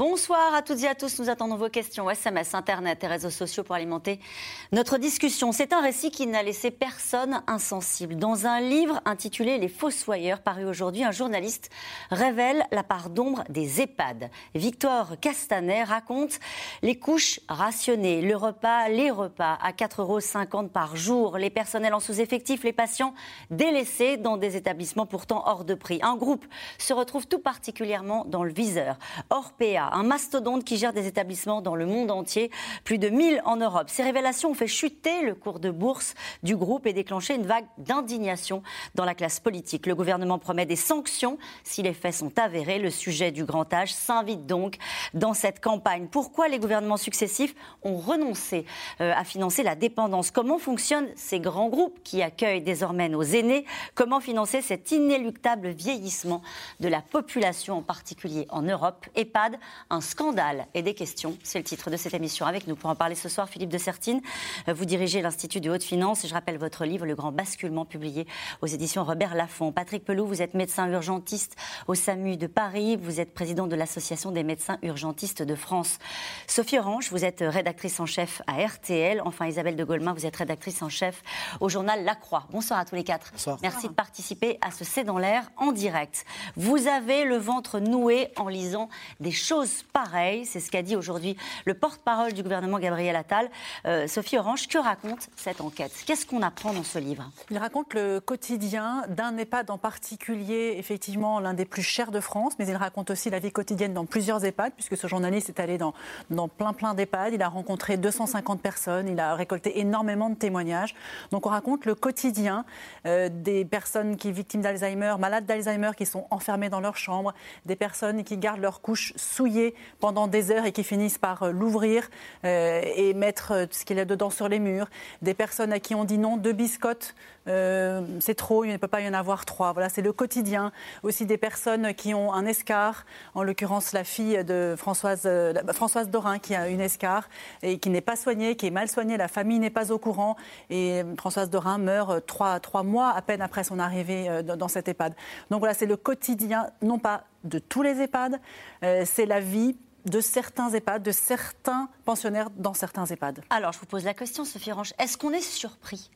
Bonsoir à toutes et à tous. Nous attendons vos questions SMS, Internet et réseaux sociaux pour alimenter notre discussion. C'est un récit qui n'a laissé personne insensible. Dans un livre intitulé Les Fossoyeurs, paru aujourd'hui, un journaliste révèle la part d'ombre des EHPAD. Victor Castanet raconte les couches rationnées, le repas, les repas à 4,50 euros par jour, les personnels en sous-effectif, les patients délaissés dans des établissements pourtant hors de prix. Un groupe se retrouve tout particulièrement dans le viseur. Orpea, un mastodonte qui gère des établissements dans le monde entier, plus de 1000 en Europe. Ces révélations ont fait chuter le cours de bourse du groupe et déclenché une vague d'indignation dans la classe politique. Le gouvernement promet des sanctions si les faits sont avérés. Le sujet du grand âge s'invite donc dans cette campagne. Pourquoi les gouvernements successifs ont renoncé euh, à financer la dépendance? Comment fonctionnent ces grands groupes qui accueillent désormais nos aînés? Comment financer cet inéluctable vieillissement de la population, en particulier en Europe? EHPAD, un scandale et des questions. C'est le titre de cette émission. Avec nous pour en parler ce soir, Philippe de Sertine. Euh, vous dirigez l'Institut de haute finance. Je rappelle votre livre, Le Grand Basculement, publié aux éditions Robert Laffont. Patrick Pelou, vous êtes médecin urgentiste au SAMU de Paris. Vous êtes président de l'Association des médecins urgentistes de France. Sophie Orange, vous êtes rédactrice en chef à RTL. Enfin, Isabelle de Golemin, vous êtes rédactrice en chef au journal La Croix. Bonsoir à tous les quatre. Bonsoir. Merci de participer à ce C'est dans l'air en direct. Vous avez le ventre noué en lisant des choses pareil. C'est ce qu'a dit aujourd'hui le porte-parole du gouvernement, Gabriel Attal. Euh, Sophie Orange, que raconte cette enquête? Qu'est-ce qu'on apprend dans ce livre? Il raconte le quotidien d'un EHPAD en particulier, effectivement l'un des plus chers de France, mais il raconte aussi la vie quotidienne dans plusieurs EHPAD, puisque ce journaliste est allé dans, dans plein plein d'EHPAD. Il a rencontré 250 personnes, il a récolté énormément de témoignages. Donc on raconte le quotidien euh, des personnes qui victimes d'Alzheimer, malades d'Alzheimer, qui sont enfermées dans leur chambre, des personnes qui gardent leurs couches pendant des heures et qui finissent par euh, l'ouvrir euh, et mettre euh, ce qu'il y a dedans sur les murs. Des personnes à qui on dit non, deux biscottes, c'est trop, il ne peut pas y en avoir trois. Voilà, c'est le quotidien. Aussi des personnes qui ont un escar, en l'occurrence la fille de Françoise, Françoise Dorin qui a une escar et qui n'est pas soignée, qui est mal soignée, la famille n'est pas au courant et Françoise Dorin meurt trois, mois à peine après son arrivée dans cette EHPAD. Donc voilà, c'est le quotidien, non pas de tous les EHPAD, c'est la vie de certains EHPAD, de certains pensionnaires dans certains EHPAD. Alors, je vous pose la question, Sophie Ranch. Est-ce qu'on est surpris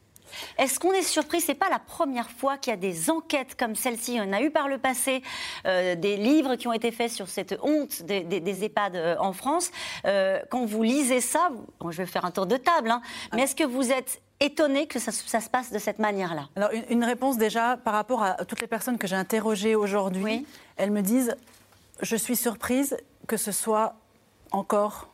est-ce qu'on est surpris? C'est pas la première fois qu'il y a des enquêtes comme celle-ci. On a eu par le passé euh, des livres qui ont été faits sur cette honte des, EHPAD euh, en France. Euh, quand vous lisez ça, je vais faire un tour de table, hein, mais est-ce que vous êtes étonné que ça, se passe de cette manière-là? Alors, une, réponse déjà par rapport à toutes les personnes que j'ai interrogées aujourd'hui. Elles me disent je suis surprise que ce soit encore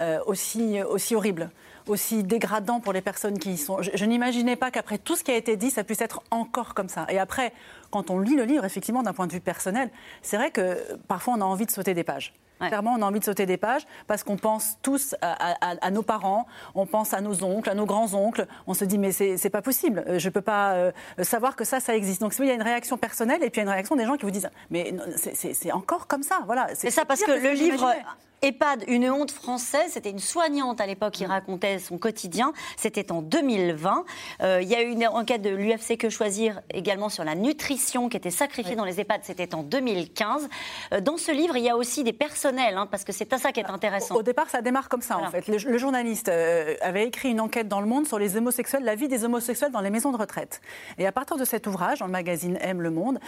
euh, aussi, aussi horrible, aussi dégradant pour les personnes qui y sont. Je, n'imaginais pas qu'après tout ce qui a été dit, ça puisse être encore comme ça. Et après, quand on lit le livre, effectivement, d'un point de vue personnel, c'est vrai que parfois on a envie de sauter des pages. Clairement, on a envie de sauter des pages parce qu'on pense tous à, nos parents, on pense à nos oncles, à nos grands-oncles. On se dit, mais c'est pas possible, je ne peux pas euh, savoir que ça, ça existe. Donc, il y a une réaction personnelle et puis il y a une réaction des gens qui vous disent, mais c'est encore comme ça. Voilà. C'est ça, parce que, le livre EHPAD, une honte française. C'était une soignante à l'époque qui mm. racontait son quotidien. C'était en 2020. Euh, il y a eu une enquête de l'UFC Que Choisir également sur la nutrition qui était sacrifiée dans les EHPAD. C'était en 2015. Euh, dans ce livre, il y a aussi des personnels, hein, parce que c'est à ça qui est intéressant. Au, départ, ça démarre comme ça, en fait. Le, journaliste euh, avait écrit une enquête dans Le Monde sur les homosexuels, la vie des homosexuels dans les maisons de retraite. Et à partir de cet ouvrage, dans le magazine M Le Monde,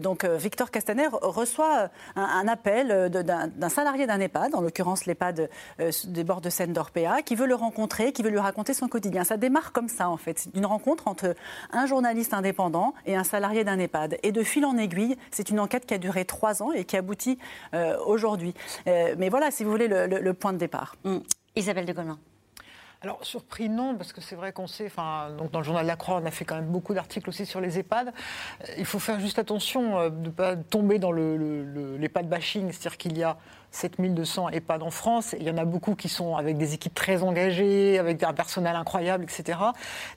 donc Victor Castaner reçoit un, un appel d'un salarié d'un EHPAD en l'occurrence l'EHPAD euh, des bords de Seine d'Orpea, qui veut le rencontrer, qui veut lui raconter son quotidien. Ça démarre comme ça, en fait. une rencontre entre un journaliste indépendant et un salarié d'un EHPAD. Et de fil en aiguille, c'est une enquête qui a duré trois ans et qui aboutit euh, aujourd'hui. Euh, mais voilà, si vous voulez, le, point de départ. Mmh. Isabelle de Gaulle. Alors, surpris, non, parce que c'est vrai qu'on sait, enfin, donc dans le journal La Croix, on a fait quand même beaucoup d'articles aussi sur les EHPAD. Euh, il faut faire juste attention euh, de ne pas tomber dans l'EHPAD bashing, c'est-à-dire qu'il y a 7200 EHPAD en France, il y en a beaucoup qui sont avec des équipes très engagées, avec un personnel incroyable, etc.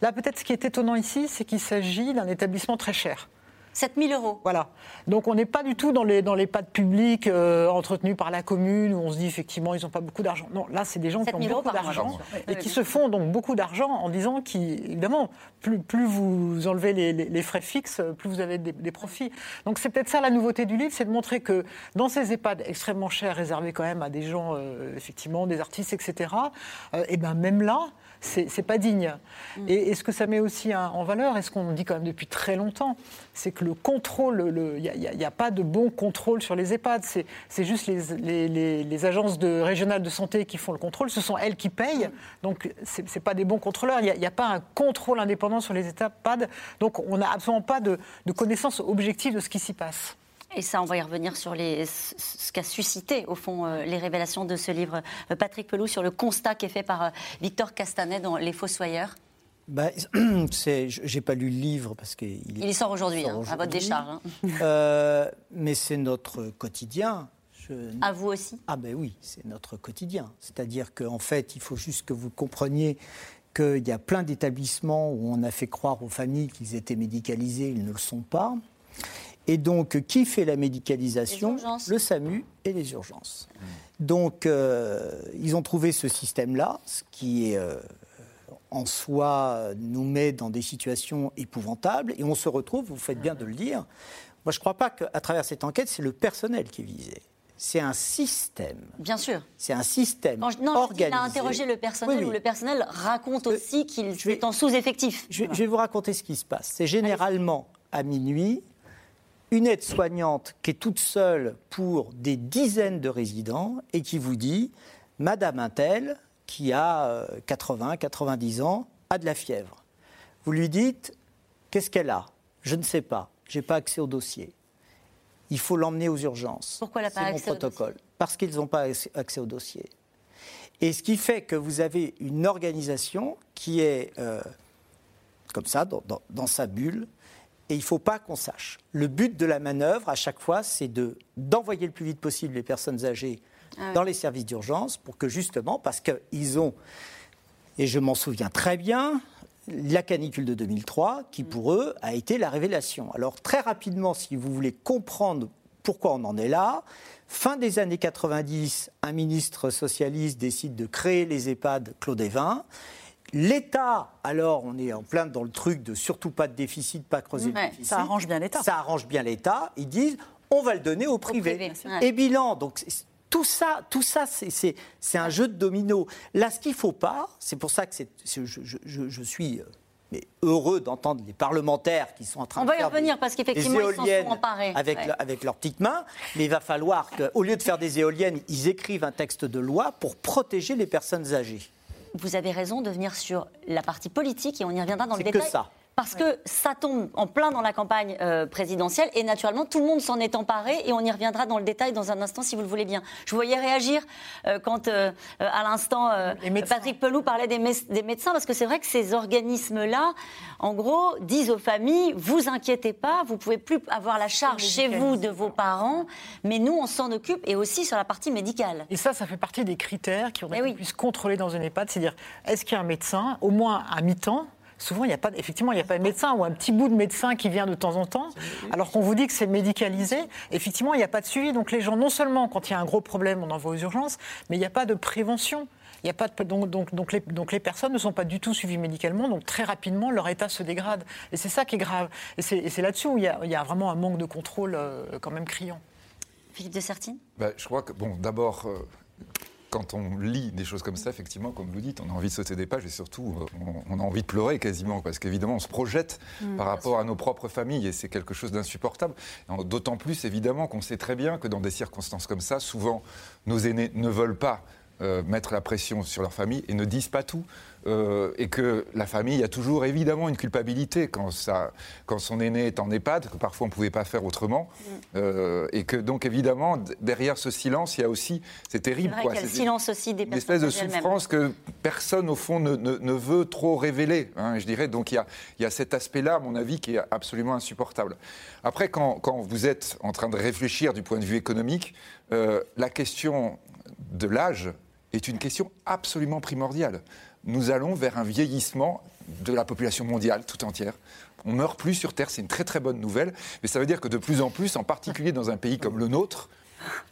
Là, peut-être ce qui est étonnant ici, c'est qu'il s'agit d'un établissement très cher. 7 000 euros. Voilà. Donc on n'est pas du tout dans les, dans les pads publics euh, entretenus par la commune où on se dit effectivement ils n'ont pas beaucoup d'argent. Non, là c'est des gens qui ont beaucoup d'argent et qui se font donc beaucoup d'argent en disant qu'évidemment, plus, plus vous enlevez les, les, frais fixes, plus vous avez des, profits. Donc c'est peut-être ça la nouveauté du livre, c'est de montrer que dans ces EHPAD extrêmement chers, réservés quand même à des gens, euh, effectivement, des artistes, etc., euh, et ben même là, c'est pas digne. Mm. Et, ce que ça met aussi en valeur, et ce qu'on dit quand même depuis très longtemps, c'est que le contrôle, il n'y a, pas de bon contrôle sur les EHPAD. C'est juste les, agences de, régionales de santé qui font le contrôle. Ce sont elles qui payent. Donc, ce n'est pas des bons contrôleurs. Il n'y a, pas un contrôle indépendant sur les EHPAD. Donc, on n'a absolument pas de, de connaissance objective de ce qui s'y passe. Et ça, on va y revenir sur les, ce qu'a suscité, au fond, euh, les révélations de ce livre. Euh, Patrick Pelou, sur le constat qui est fait par euh, Victor Castanet dans Les Fossoyeurs. Bah, j'ai pas lu le livre parce qu'il il sort aujourd'hui, hein, à votre décharge. Hein. mais c'est notre quotidien. À vous aussi Ah ben oui, c'est notre quotidien. C'est-à-dire qu'en fait, il faut juste que vous compreniez qu'il y a plein d'établissements où on a fait croire aux familles qu'ils étaient médicalisés, ils ne le sont pas. Et donc, qui fait la médicalisation Le SAMU et les urgences. Donc, euh, ils ont trouvé ce système-là, ce qui est, euh, en soi nous met dans des situations épouvantables. Et on se retrouve, vous faites bien de le dire. Moi, je ne crois pas qu'à travers cette enquête, c'est le personnel qui est visé. C'est un système. Bien sûr. C'est un système Quand non, organisé. Il a interrogé le personnel, le personnel raconte euh, aussi qu'il est en sous-effectif. Je, je, vais vous raconter ce qui se passe. C'est généralement à minuit, une aide-soignante qui est toute seule pour des dizaines de résidents et qui vous dit Madame Intel, qui a 80, euh, 90 ans, a de la fièvre. Vous lui dites Qu'est-ce qu'elle a? Je ne sais pas. Je n'ai pas accès au dossier. Il faut l'emmener aux urgences. Pourquoi elle n'a pas accès mon protocole. Parce qu'ils n'ont pas accès au dossier. Et ce qui fait que vous avez une organisation qui est euh, comme ça, dans sa bulle, et il ne faut pas qu'on sache. Le but de la manœuvre, à chaque fois, c'est d'envoyer le plus vite possible les personnes âgées ah dans les services d'urgence pour que justement, parce qu'ils ont, et je m'en souviens très bien, la canicule de 2003, qui pour eux a été la révélation. Alors très rapidement, si vous voulez comprendre pourquoi on en est là, fin des années 90, un ministre socialiste décide de créer les EHPAD Claude Evin. L'État, alors on est en plein dans le truc de surtout pas de déficit, pas creuser le déficit. Ça arrange bien l'État. Ça arrange bien l'État. Ils disent on va le donner au privé. Et bilan, donc tout ça, tout ça c'est un jeu de domino. Là, ce qu'il ne faut pas, c'est pour ça que je, je, je, suis euh, mais heureux d'entendre les parlementaires qui sont en train On de va y revenir parce qu'effectivement ils s'en sont emparés avec, avec leurs petites mains, mais il va falloir qu'au lieu de faire des éoliennes, ils écrivent un texte de loi pour protéger les personnes âgées vous avez raison de venir sur la partie politique et on y reviendra dans le détail. que ça parce que ça tombe en plein dans la campagne euh, présidentielle et naturellement tout le monde s'en est emparé et on y reviendra dans le détail dans un instant si vous le voulez bien. Je voyais réagir euh, quand euh, à l'instant Patrick Pelou parlait des, des médecins parce que c'est vrai que ces organismes-là, en gros, disent aux familles vous inquiétez pas, vous pouvez plus avoir la charge chez vous de vos parents, mais nous on s'en occupe et aussi sur la partie médicale. Et ça, ça fait partie des critères qui ont eh pu se contrôler dans une EHPAD, c'est-à-dire est-ce qu'il y a un médecin au moins à mi-temps souvent, il n'y a pas, effectivement, il n'y a pas de médecin ou un petit bout de médecin qui vient de temps en temps, alors qu'on vous dit que c'est médicalisé. Effectivement, il n'y a pas de suivi. Donc les gens, non seulement quand il y a un gros problème, on envoie aux urgences, mais il n'y a pas de prévention. Il y a pas de, donc, donc, donc, les, donc les personnes ne sont pas du tout suivies médicalement, donc très rapidement leur état se dégrade. Et c'est ça qui est grave. Et c'est là-dessus où il y, a, il y, a, vraiment un manque de contrôle euh, quand même criant. Philippe de Sertine bah, Je crois que, bon, d'abord, euh, quand on lit des choses comme ça, effectivement, comme vous dites, on a envie de sauter des pages et surtout, euh, on, a envie de pleurer quasiment, parce qu'évidemment, on se projette mmh, par rapport à nos propres familles et c'est quelque chose d'insupportable. D'autant plus, évidemment, qu'on sait très bien que dans des circonstances comme ça, souvent, nos aînés ne veulent pas euh, mettre la pression sur leur famille et ne disent pas tout. Euh, et que la famille a toujours évidemment une culpabilité quand, ça, quand son aîné est en EHPAD, que parfois on ne pouvait pas faire autrement. Mm. Euh, et que donc évidemment, derrière ce silence, il y a aussi, c'est terrible. C'est le silence aussi des Une espèce de souffrance que personne au fond ne, ne, veut trop révéler, hein, je dirais. Donc il y a, il y a cet aspect-là, à mon avis, qui est absolument insupportable. Après, quand, quand, vous êtes en train de réfléchir du point de vue économique, euh, la question de l'âge est une question absolument primordiale nous allons vers un vieillissement de la population mondiale tout entière. On meurt plus sur Terre, c'est une très très bonne nouvelle, mais ça veut dire que de plus en plus, en particulier dans un pays comme le nôtre,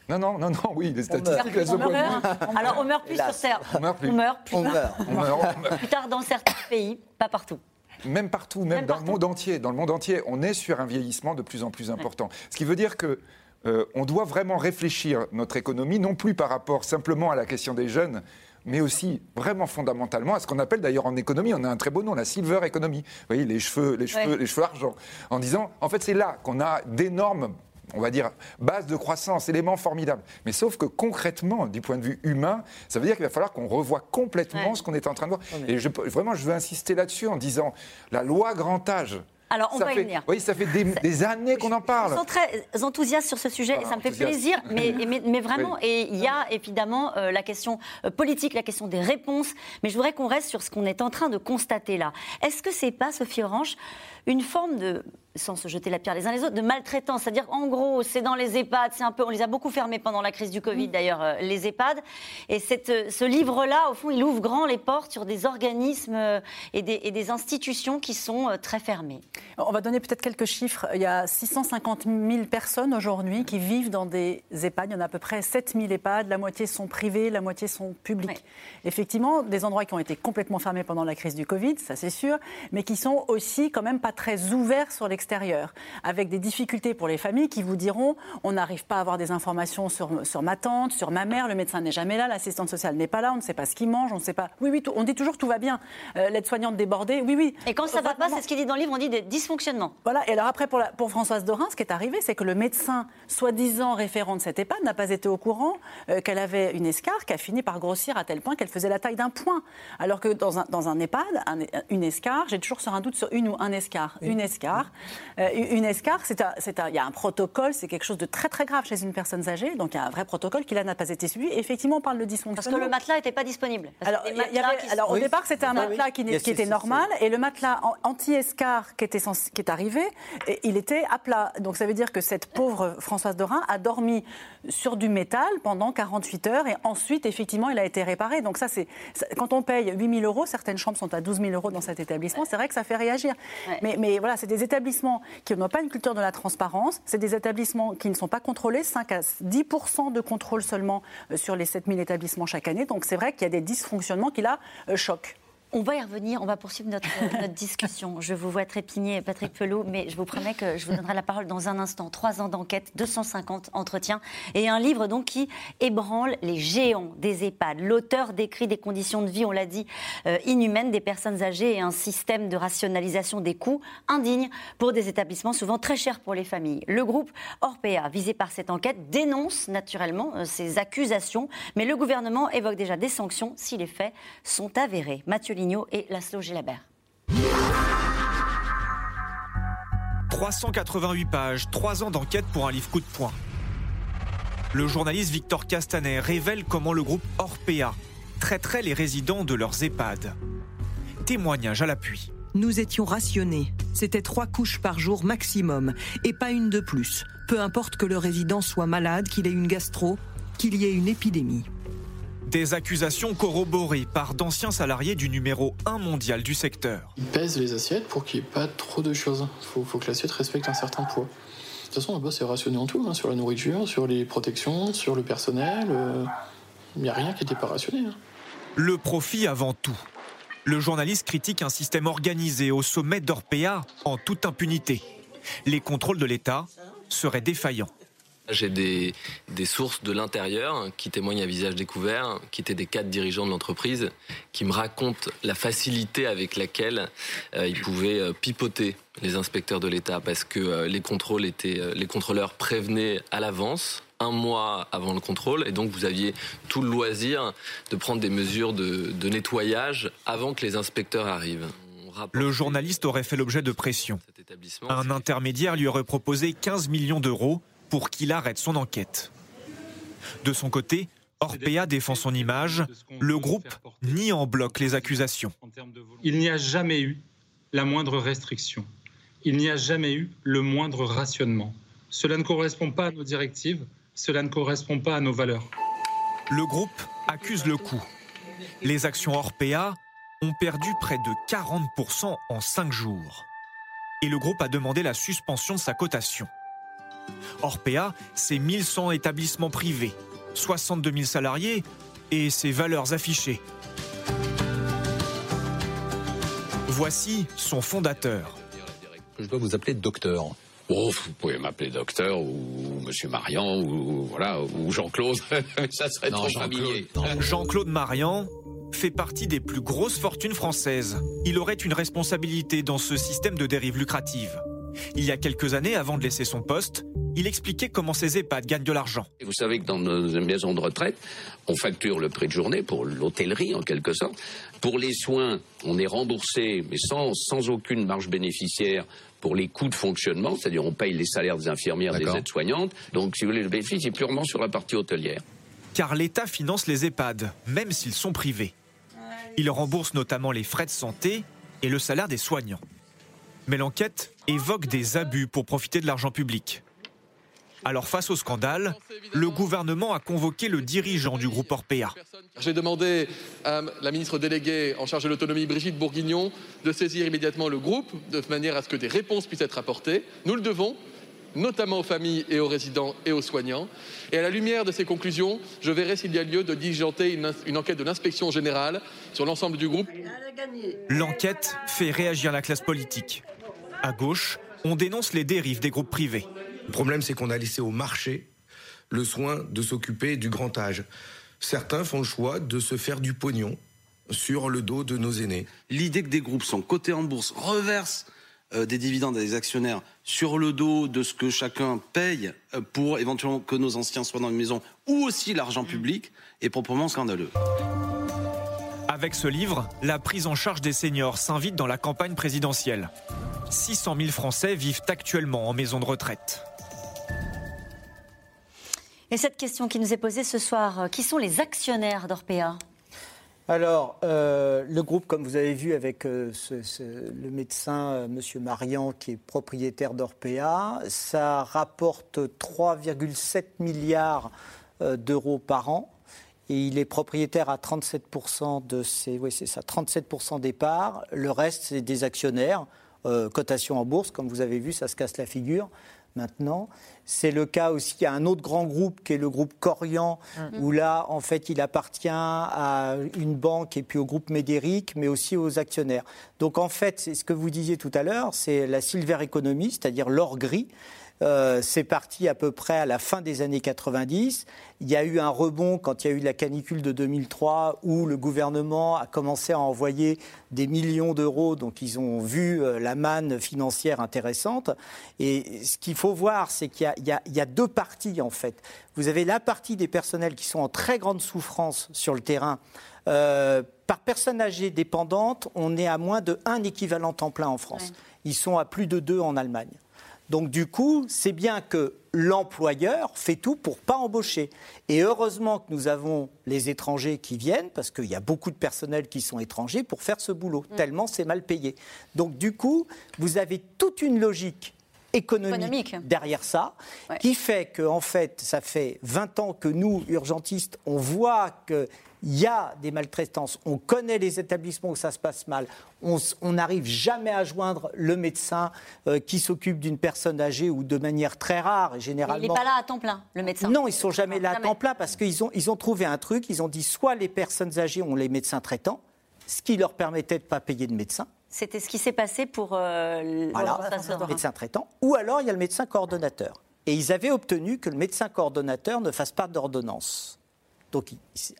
non, non, non, non, oui, les statistiques, elles meurt. Alors on meurt plus sur Terre. On meurt plus. On meurt plus, On meurt. On meurt, on meurt. plus tard dans certains pays, pas partout. Même partout, même, Même dans partout. le monde entier. Dans le monde entier, on est sur un vieillissement de plus en plus important. Ce qui veut dire que euh, on doit vraiment réfléchir notre économie, non plus par rapport simplement à la question des jeunes, mais aussi vraiment fondamentalement à ce qu'on appelle d'ailleurs en économie, on a un très beau nom, la silver economy. Vous voyez, les cheveux, les cheveux, Ouais. les cheveux argent. En disant, en fait, c'est là qu'on a d'énormes on va dire, bases de croissance, éléments formidables. Mais sauf que concrètement, du point de vue humain, ça veut dire qu'il va falloir qu'on revoie complètement Ouais. ce qu'on est en train de voir. Et je, vraiment, je veux insister là-dessus en disant, la loi grand âge, Alors on ça va y fait, venir. Oui, ça fait des, des années qu'on en Ils parle. sont très enthousiastes sur ce sujet et ça me fait plaisir, mais, mais, mais vraiment, Oui. et il y a évidemment euh, la question euh, politique, la question des réponses, mais je voudrais qu'on reste sur ce qu'on est en train de constater là. Est-ce que c'est pas, Sophie Orange, une forme de, sans se jeter la pierre les uns les autres, de maltraitance C'est-à-dire, en gros, c'est dans les EHPAD, c'est un peu, on les a beaucoup fermés pendant la crise du Covid d'ailleurs, euh, les EHPAD, et cette, euh, ce livre-là, au fond, il ouvre grand les portes sur des organismes euh, et, des, et des institutions qui sont très fermées. On va donner peut-être quelques chiffres. Il y a 650 000 personnes aujourd'hui qui vivent dans des EHPAD. Il y en a à peu près 7 000 EHPAD. La moitié sont privés, la moitié sont publics. Effectivement, des endroits qui ont été complètement fermés pendant la crise du Covid, ça c'est sûr, mais qui sont aussi quand même pas très ouverts sur l'extérieur, avec des difficultés pour les familles qui vous diront on n'arrive pas à avoir des informations sur, sur ma tante, sur ma mère, le médecin n'est jamais là, l'assistante sociale n'est pas là, on ne sait pas ce qu'il mange, on ne sait pas. Oui, oui, tout- on dit toujours tout va bien. Euh, L'aide-soignante débordée, oui, oui. Et quand ça va pas, c'est ce qu'il dit dans le livre, on dit des dysfonctionnements. Voilà, et alors après, pour, la- pour Françoise Dorin, ce qui est arrivé, c'est que le médecin, soi-disant référent de cette EHPAD, n'a pas été au courant euh, qu'elle avait une escarre qui a fini par grossir à tel point qu'elle faisait la taille d'un point. Alors que dans un, dans un EHPAD, un- une escarre, j'ai toujours sur un doute sur une ou un escarre. Une escarre. Euh, une escarre, c'est un- c'est un- il y a un protocole, c'est quelque chose de très très grave chez une personne âgée, donc il y a un vrai protocole qui là n'a pas été suivi. Et effectivement, on parle de Parce dysfonctionnement. que le matelas n'était pas disponible. Parce Alors, y avait- qui au Oui. départ, c'était un oui. matelas qui, était normal, et le matelas en- anti-escar qui, était censé- qui est arrivé, et il était à plat. Donc ça veut dire que cette pauvre Françoise Dorin a dormi sur du métal pendant 48 heures, et ensuite, effectivement, il a été réparé. Donc ça, c'est quand on paye 8 000 euros, certaines chambres sont à 12 000 euros dans cet établissement, c'est vrai que ça fait réagir. Ouais. Mais, mais voilà, c'est des établissements qui n'ont pas une culture de la transparence, c'est des établissements qui ne sont pas contrôlés, 5 à 10 de contrôle seulement euh, sur les 7 000 établissements chaque année. Donc c'est vrai qu'il y a des dysfonctionnements qui là euh, choquent. On va y revenir, on va poursuivre notre, notre discussion. Je vous vois trépigner, Patrick Pelot, mais je vous promets que je vous donnerai la parole dans un instant. Trois ans d'enquête, 250 entretiens et un livre donc qui ébranle les géants des EHPAD. L'auteur décrit des conditions de vie, on l'a dit, euh, inhumaines des personnes âgées et un système de rationalisation des coûts indigne pour des établissements souvent très chers pour les familles. Le groupe Orpea, visé par cette enquête, dénonce naturellement euh, ces accusations, mais le gouvernement évoque déjà des sanctions si les faits sont avérés. Mathieu Et Laszlo Gélabert. 388 pages, 3 ans d'enquête pour un livre coup de poing. Le journaliste Victor Castanet révèle comment le groupe Orpea traiterait les résidents de leurs EHPAD. Témoignage à l'appui. Nous étions rationnés. C'était trois couches par jour maximum, et pas une de plus. Peu importe que le résident soit malade, qu'il ait une gastro, qu'il y ait une épidémie. Des accusations corroborées par d'anciens salariés du numéro 1 mondial du secteur. Ils pèsent les assiettes pour qu'il n'y ait pas trop de choses. Il faut, faut que l'assiette respecte un certain poids. De toute façon, là-bas, c'est rationné en tout, hein, sur la nourriture, sur les protections, sur le personnel. euh, Il n'y a rien qui n'était pas rationné. hein. Le profit avant tout. Le journaliste critique un système organisé au sommet d'Orpea en toute impunité. Les contrôles de l'État seraient défaillants. J'ai des, des sources de l'intérieur qui témoignent à visage découvert, qui étaient des cadres dirigeants de l'entreprise, qui me racontent la facilité avec laquelle euh, ils pouvaient euh, pipoter les inspecteurs de l'État parce que euh, les contrôles étaient, euh, les contrôleurs prévenaient à l'avance un mois avant le contrôle et donc vous aviez tout le loisir de prendre des mesures de, de nettoyage avant que les inspecteurs arrivent. Le journaliste aurait fait l'objet de pression. Un intermédiaire lui aurait proposé 15 millions d'euros pour qu'il arrête son enquête. De son côté, Orpea défend son image. Le groupe nie en bloc les accusations. Il n'y a jamais eu la moindre restriction. Il n'y a jamais eu le moindre rationnement. Cela ne correspond pas à nos directives, cela ne correspond pas à nos valeurs. Le groupe accuse le coup. Les actions Orpea ont perdu près de 40% en 5 jours. Et le groupe a demandé la suspension de sa cotation. Orpea, c'est 1100 établissements privés, 62 000 salariés et ses valeurs affichées. Voici son fondateur. Je dois vous appeler docteur. Oh, vous pouvez m'appeler docteur ou Monsieur Marian ou voilà ou Jean-Claude. Ça serait trop familier. Jean-Claude Marian fait partie des plus grosses fortunes françaises. Il aurait une responsabilité dans ce système de dérive lucrative. Il y a quelques années, avant de laisser son poste, il expliquait comment ces EHPAD gagnent de l'argent. Vous savez que dans nos maisons de retraite, on facture le prix de journée pour l'hôtellerie en quelque sorte. Pour les soins, on est remboursé, mais sans, sans aucune marge bénéficiaire pour les coûts de fonctionnement, c'est-à-dire on paye les salaires des infirmières, des aides-soignantes. Donc, si vous voulez, le bénéfice est purement sur la partie hôtelière. Car l'État finance les EHPAD, même s'ils sont privés. Il rembourse notamment les frais de santé et le salaire des soignants. Mais l'enquête évoque des abus pour profiter de l'argent public. Alors face au scandale, le gouvernement a convoqué le dirigeant du groupe Orpea. J'ai demandé à la ministre déléguée en charge de l'autonomie, Brigitte Bourguignon, de saisir immédiatement le groupe de manière à ce que des réponses puissent être apportées. Nous le devons, notamment aux familles et aux résidents et aux soignants. Et à la lumière de ces conclusions, je verrai s'il y a lieu de diligenter une, une enquête de l'inspection générale sur l'ensemble du groupe. L'enquête fait réagir la classe politique. À gauche, on dénonce les dérives des groupes privés. Le problème, c'est qu'on a laissé au marché le soin de s'occuper du grand âge. Certains font le choix de se faire du pognon sur le dos de nos aînés. L'idée que des groupes sont cotés en bourse, reversent euh, des dividendes à des actionnaires sur le dos de ce que chacun paye euh, pour éventuellement que nos anciens soient dans une maison, ou aussi l'argent public, est proprement scandaleux. Avec ce livre, la prise en charge des seniors s'invite dans la campagne présidentielle. 600 000 Français vivent actuellement en maison de retraite. Et cette question qui nous est posée ce soir, euh, qui sont les actionnaires d'Orpea? Alors, euh, le groupe, comme vous avez vu avec euh, le médecin M. Marian, qui est propriétaire d'Orpea, ça rapporte 3,7 milliards d'euros par an. Et il est propriétaire à 37% de ses, oui, c'est ça, 37% des parts. Le reste, c'est des actionnaires, cotation en bourse. Comme vous avez vu, ça se casse la figure maintenant. C'est le cas aussi à un autre grand groupe qui est le groupe Corian, mm. où là, en fait, il appartient à une banque et puis au groupe Médéric, mais aussi aux actionnaires. Donc, en fait, c'est ce que vous disiez tout à l'heure, c'est la silver economy, c'est-à-dire l'or gris. Euh, c'est parti à peu près à la fin des années 90. Il y a eu un rebond quand il y a eu la canicule de 2003 où le gouvernement a commencé à envoyer des millions d'euros. Donc ils ont vu euh, la manne financière intéressante. Et ce qu'il faut voir, c'est qu'il y, a deux parties en fait. Vous avez la partie des personnels qui sont en très grande souffrance sur le terrain. Euh, par personne âgée dépendante, on est à moins de un équivalent temps plein en France. Ils sont à plus de deux en Allemagne. Donc du coup, c'est bien que l'employeur fait tout pour pas embaucher. Et heureusement que nous avons les étrangers qui viennent, parce qu'il y a beaucoup de personnel qui sont étrangers pour faire ce boulot, mm. tellement c'est mal payé. Donc du coup, vous avez toute une logique économique, derrière ça, qui fait que, en fait, ça fait 20 ans que nous, urgentistes, on voit que il y a des maltraitances, on connaît les établissements où ça se passe mal, on n'arrive jamais à joindre le médecin euh, qui s'occupe d'une personne âgée ou de manière très rare, généralement. il n'est pas là à temps plein, le médecin. Non, ils sont jamais là à temps plein parce qu'ils ont, ils ont trouvé un truc, ils ont dit soit les personnes âgées ont les médecins traitants, ce qui leur permettait de ne pas payer de médecin. C'était ce qui s'est passé pour euh, le médecin traitant, ou alors il y a le médecin coordonnateur. Et ils avaient obtenu que le médecin coordonnateur ne fasse pas d'ordonnance. Donc,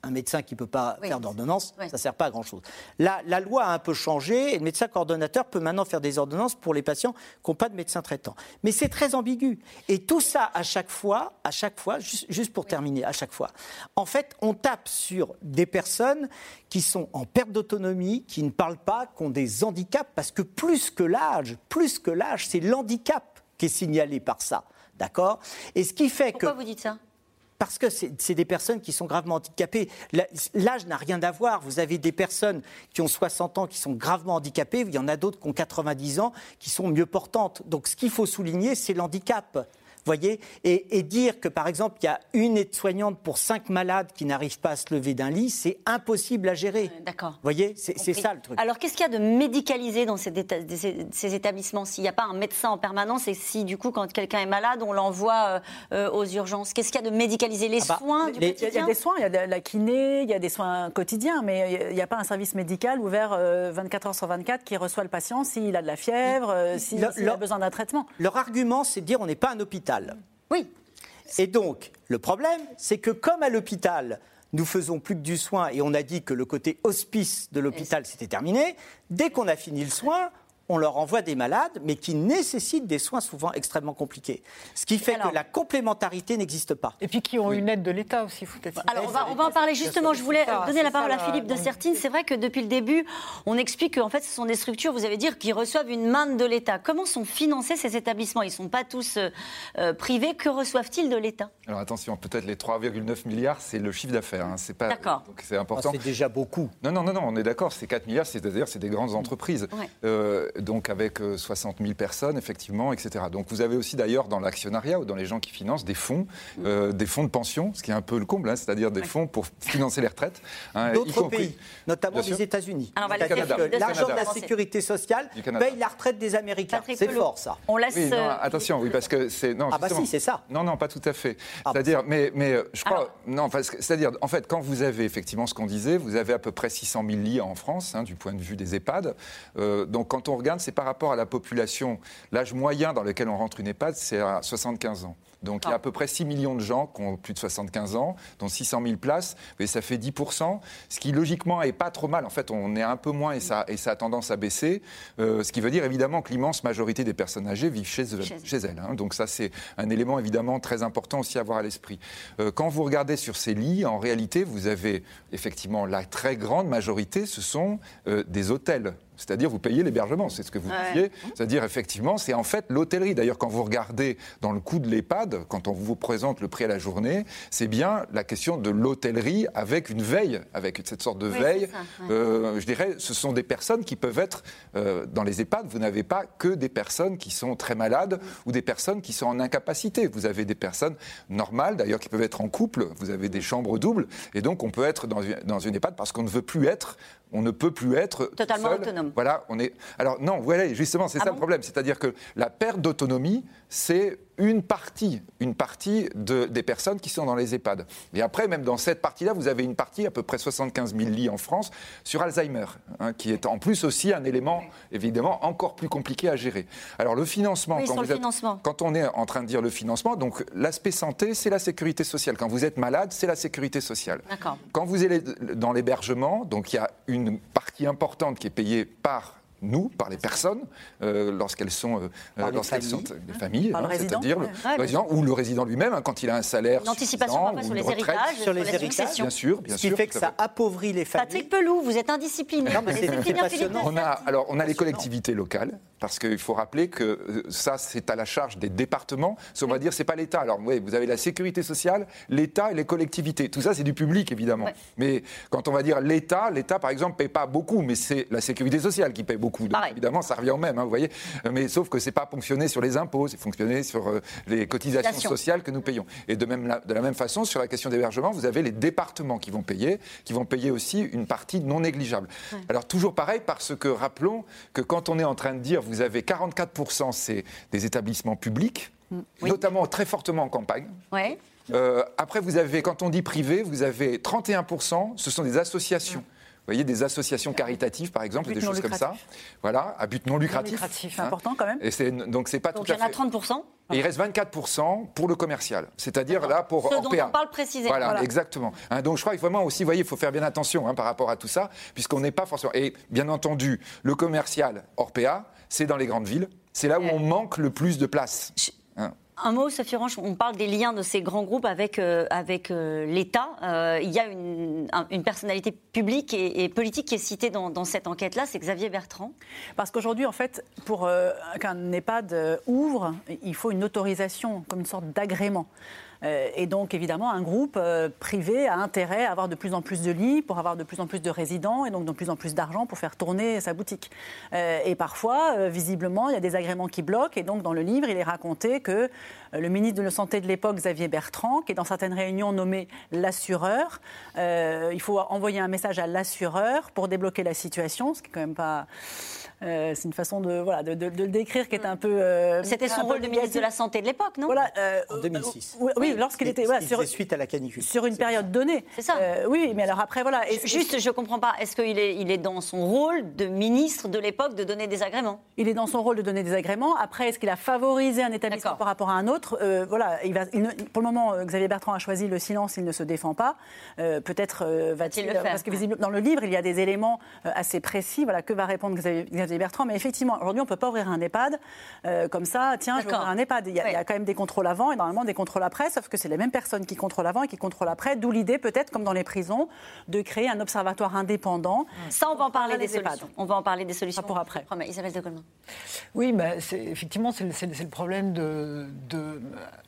un médecin qui ne peut pas faire d'ordonnance, ça ne sert pas à grand-chose. La, la, loi a un peu changé et le médecin coordonnateur peut maintenant faire des ordonnances pour les patients qui n'ont pas de médecin traitant. Mais c'est très ambigu. Et tout ça, à chaque fois, à chaque fois, juste, pour terminer, à chaque fois, en fait, on tape sur des personnes qui sont en perte d'autonomie, qui ne parlent pas, qui ont des handicaps, parce que plus que l'âge, plus que l'âge, c'est l'handicap qui est signalé par ça. D'accord? Et ce qui fait Pourquoi que. Pourquoi vous dites ça? Parce que c'est des personnes qui sont gravement handicapées. L'âge n'a rien à voir. Vous avez des personnes qui ont 60 ans qui sont gravement handicapées, il y en a d'autres qui ont 90 ans qui sont mieux portantes. Donc ce qu'il faut souligner, c'est l'handicap. Voyez et, et dire que, par exemple, il y a une aide-soignante pour cinq malades qui n'arrivent pas à se lever d'un lit, c'est impossible à gérer. D'accord. Vous voyez C'est ça le truc. Alors, qu'est-ce qu'il y a de médicalisé dans ces, déta- ces- ces établissements? S'il n'y a pas un médecin en permanence et si, du coup, quand quelqu'un est malade, on l'envoie euh, euh, aux urgences, qu'est-ce qu'il y a de médicalisé? Les Ah bah, soins du Il y a- il y a des soins, il y a de la kiné, il y a des soins quotidiens, mais il n'y a pas un service médical ouvert euh, 24 heures sur 24 qui reçoit le patient s'il a de la fièvre, euh, si- s'il a besoin d'un traitement. Leur argument, c'est de dire on n'est pas un hôpital. Oui. Et donc, le problème, c'est que comme à l'hôpital, nous faisons plus que du soin et on a dit que le côté hospice de l'hôpital c'était terminé, dès qu'on a fini le soin, on leur envoie des malades, mais qui nécessitent des soins souvent extrêmement compliqués. Ce qui fait Alors- que la complémentarité n'existe pas. Et puis qui ont une aide de l'État aussi, faut peut-être. Alors, on va, on va en parler justement. Je voulais ça, donner la parole ça, à Philippe de Sertine. C'est vrai que depuis le début, on explique qu'en fait, ce sont des structures, vous avez dit, qui reçoivent une main de l'État. Comment sont financés ces établissements? Ils ne sont pas tous euh, euh, privés. Que reçoivent-ils de l'État? Alors attention, peut-être les 3,9 milliards, c'est le chiffre d'affaires. hein, c'est pas. D'accord. Donc c'est Ah, important. c'est déjà beaucoup. Non, non, non, non, on est d'accord, c'est 4 milliards, c'est-à-dire c'est des grandes entreprises. Ouais. Euh, donc avec euh, 60 000 personnes, effectivement, etc. Donc vous avez aussi d'ailleurs dans l'actionnariat ou dans les gens qui financent des fonds, euh, des fonds de pension, ce qui est un peu le comble, hein, c'est-à-dire des fonds pour financer les retraites. hein, D'autres compris- pays, notamment des États-Unis. L'argent de la sécurité sociale paye la retraite des Américains. C'est fort, ça. On laisse. Oui, non, euh, attention, oui, parce que c'est non. Ah bah si, c'est ça. Non, non, pas tout à fait. Ah, c'est-à-dire, mais, mais euh, je crois, Alors- non, parce que- c'est-à-dire, en fait, quand vous avez effectivement ce qu'on disait, vous avez à peu près 600 000 lits en France, hein, du point de vue des EHPAD. Euh, donc, quand on regarde, c'est par rapport à la population. L'âge moyen dans lequel on rentre une EHPAD, c'est à 75 ans. Donc, il y a à peu près 6 millions de gens qui ont plus de 75 ans, dont 600 000 places, et ça fait 10 ce qui logiquement est pas trop mal. En fait, on est un peu moins et ça, et ça a tendance à baisser, Euh, ce qui veut dire évidemment que l'immense majorité des personnes âgées vivent chez elles. hein. Donc ça, c'est un élément évidemment très important aussi à avoir à l'esprit. Euh, quand vous regardez sur ces lits, en réalité, vous avez effectivement la très grande majorité, ce sont euh, des hôtels. C'est-à-dire, vous payez l'hébergement, c'est ce que vous Ouais. disiez. C'est-à-dire, effectivement, c'est en fait l'hôtellerie. D'ailleurs, quand vous regardez dans le coût de l'EHPAD, quand on vous présente le prix à la journée, c'est bien la question de l'hôtellerie avec une veille, avec cette sorte de Oui, veille. c'est ça, ouais. Euh, je dirais, ce sont des personnes qui peuvent être euh, dans les EHPAD. Vous n'avez pas que des personnes qui sont très malades ou des personnes qui sont en incapacité. Vous avez des personnes normales, d'ailleurs, qui peuvent être en couple. Vous avez des chambres doubles. Et donc, on peut être dans une, dans une EHPAD parce qu'on ne veut plus être, on ne peut plus être Totalement seul. autonome. Voilà, on est. Alors non, voilà, justement, c'est Ah ça bon? le problème. C'est-à-dire que la perte d'autonomie, c'est une partie, une partie de- des personnes qui sont dans les EHPAD. Et après, même dans cette partie-là, vous avez une partie, à peu près 75 000 lits en France, sur Alzheimer, hein, qui est en plus aussi un élément, évidemment, encore plus compliqué à gérer. Alors le financement, Oui, quand, vous le êtes- financement. quand on est en train de dire le financement, donc l'aspect santé, c'est la sécurité sociale. Quand vous êtes malade, c'est la sécurité sociale. D'accord. Quand vous allez dans l'hébergement, donc il y a une partie importante qui est payée par nous, par les personnes, euh, lorsqu'elles sont, euh, lorsqu'elles familles. sont les familles, Par le hein, résident, c'est-à-dire ouais. le Ouais, résident ou le résident lui-même, hein, quand il a un salaire Une anticipation suffisant parfois ou sur une les héritages, Sur sur, les successions. Bien sûr, bien Ce qui sûr. fait que ça fait. appauvrit les familles. Patrick Pelou, vous êtes indiscipliné. Non, mais c'est- passionnant. On a, alors, on a les collectivités locales, parce qu'il faut rappeler que euh, ça, c'est à la charge des départements. Ça, on va dire, c'est pas l'État. Alors, oui, vous avez la sécurité sociale, l'État et les collectivités. Tout ça, c'est du public, évidemment. Ouais. Mais quand on va dire l'État, l'État, par exemple, paye pas beaucoup, mais c'est la sécurité sociale qui paye beaucoup. Donc, évidemment, ça revient au même, hein, vous voyez. Euh, Mais sauf que c'est pas fonctionné sur les impôts, c'est fonctionné sur euh, les cotisations sociales que nous payons. Et de, même, la- de la même façon, sur la question d'hébergement, vous avez les départements qui vont payer, qui vont payer aussi une partie non négligeable. Alors toujours pareil, parce que rappelons que quand on est en train de dire vous avez 44% c'est des établissements publics, Oui. notamment très fortement en campagne. Ouais. Euh, après, vous avez, quand on dit privé, vous avez 31%, ce sont des associations. Vous voyez, des associations caritatives, par exemple, des non choses comme ça. Voilà, à but non lucratif. lucratif, C'est important quand même. Et c'est, donc, c'est pas Donc tout il y en a fait. 30%. Et il reste 24% pour le commercial, c'est-à-dire là pour Ce dont on parle précisément. Voilà, Voilà. exactement. Hein, donc je crois que vraiment aussi, vous voyez, il faut faire bien attention hein, par rapport à tout ça, puisqu'on n'est pas forcément. Et bien entendu, le commercial Orpea, c'est dans les grandes villes, c'est là où on manque le plus de place. Un mot, Sophie Orange, on parle des liens de ces grands groupes avec, euh, avec euh, l'État. Euh, il y a une, un- une personnalité publique et, politique qui est citée dans, dans cette enquête-là, c'est Xavier Bertrand. Parce qu'aujourd'hui, en fait, pour qu'un EHPAD ouvre, il faut une autorisation, comme une sorte d'agrément. Euh, et donc, évidemment, un groupe euh, privé a intérêt à avoir de plus en plus de lits pour avoir de plus en plus de résidents et donc de plus en plus d'argent pour faire tourner sa boutique. Euh, et parfois, visiblement, il y a des agréments qui bloquent. Et donc, dans le livre, il est raconté que le ministre de la Santé de l'époque, Xavier Bertrand, qui est dans certaines réunions nommé l'assureur, il faut envoyer un message à l'assureur pour débloquer la situation, ce qui est quand même pas euh, c'est une façon de, voilà, de, le décrire qui est un peu. Euh, C'était son rôle de ministre de la Santé de l'époque, non? Voilà, euh, En 2006. oui, lorsqu'il était. Voilà, sur, suite à la canicule. Sur une période donnée. C'est ça. oui, mais alors après, voilà. Juste, je ne comprends pas. Est-ce qu'il est, il est dans son rôle de ministre de l'époque de donner des agréments? Il est dans son rôle de donner des agréments. Après, est-ce qu'il a favorisé un établissement par rapport à un autre? Voilà, il va, pour le moment, Xavier Bertrand a choisi le silence, il ne se défend pas. Peut-être va-t-il le faire Parce que visiblement, dans le livre, il y a des éléments assez précis. Voilà, que va répondre Xavier Bertrand Mais effectivement, aujourd'hui, on ne peut pas ouvrir un EHPAD euh, comme ça, tiens, je vais ouvrir un EHPAD. Il y, a, quand même des contrôles avant et normalement des contrôles après, sauf que c'est les mêmes personnes qui contrôlent avant et qui contrôlent après, d'où l'idée, peut-être, comme dans les prisons, de créer un observatoire indépendant. Ça, on va en parler des solutions. On va en parler des solutions pour après. Isabelle de Goldman. Oui, mais effectivement, c'est le, problème de. de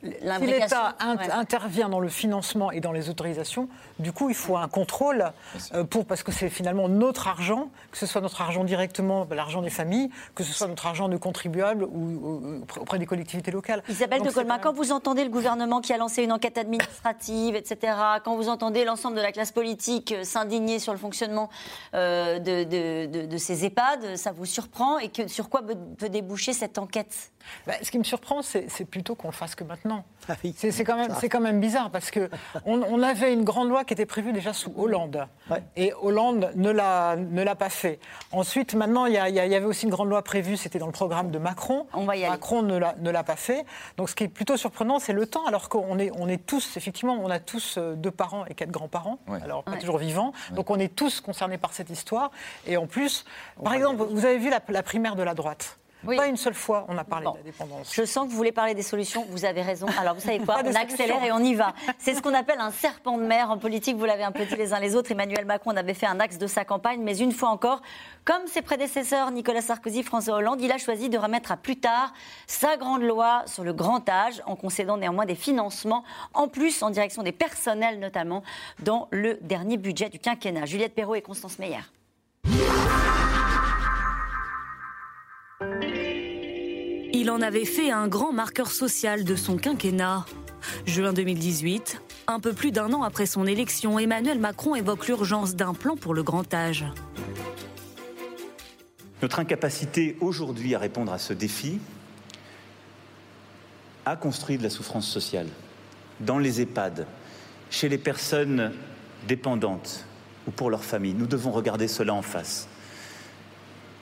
si l'État intervient dans le financement et dans les autorisations, du coup, il faut un contrôle euh, pour, parce que c'est finalement notre argent, que ce soit notre argent directement, l'argent des familles, que ce soit notre argent de contribuable ou, auprès des collectivités locales. Isabelle de Colma, quand vous entendez le gouvernement qui a lancé une enquête administrative, etc., quand vous entendez l'ensemble de la classe politique euh, s'indigner sur le fonctionnement euh, de, ces EHPAD, ça vous surprend et que, sur quoi peut déboucher cette enquête? Bah, ce qui me surprend, c'est plutôt qu'on le fasse que maintenant. Ah c'est quand, même, quand même bizarre parce qu'on on avait une grande loi qui était prévue déjà sous Hollande. Et Hollande ne l'a pas fait. Ensuite, maintenant, il y, y, avait aussi une grande loi prévue, c'était dans le programme de Macron. On va y Macron ne l'a pas fait. Donc ce qui est plutôt surprenant, c'est le temps, alors qu'on est, on est tous, effectivement, on a tous euh, deux parents et quatre grands-parents, alors pas toujours vivants. Donc on est tous concernés par cette histoire. Et en plus, par exemple, vous avez vu la primaire de la droite. Pas une seule fois, on a parlé de la dépendance. Je sens que vous voulez parler des solutions. Vous avez raison. Alors, vous savez quoi On accélère et on y va. C'est ce qu'on appelle un serpent de mer en politique. Vous l'avez un peu dit les uns les autres. Emmanuel Macron en avait fait un axe de sa campagne. Mais une fois encore, comme ses prédécesseurs Nicolas Sarkozy, François Hollande, il a choisi de remettre à plus tard sa grande loi sur le grand âge, en concédant néanmoins des financements, en plus en direction des personnels notamment, dans le dernier budget du quinquennat. Juliette Perrault et Constance Meyer. En avait fait un grand marqueur social de son quinquennat. Juin 2018, un peu plus d'un an après son élection, Emmanuel Macron évoque l'urgence d'un plan pour le grand âge. Notre incapacité aujourd'hui à répondre à ce défi a construit de la souffrance sociale dans les EHPAD, chez les personnes dépendantes ou pour leurs familles. Nous devons regarder cela en face.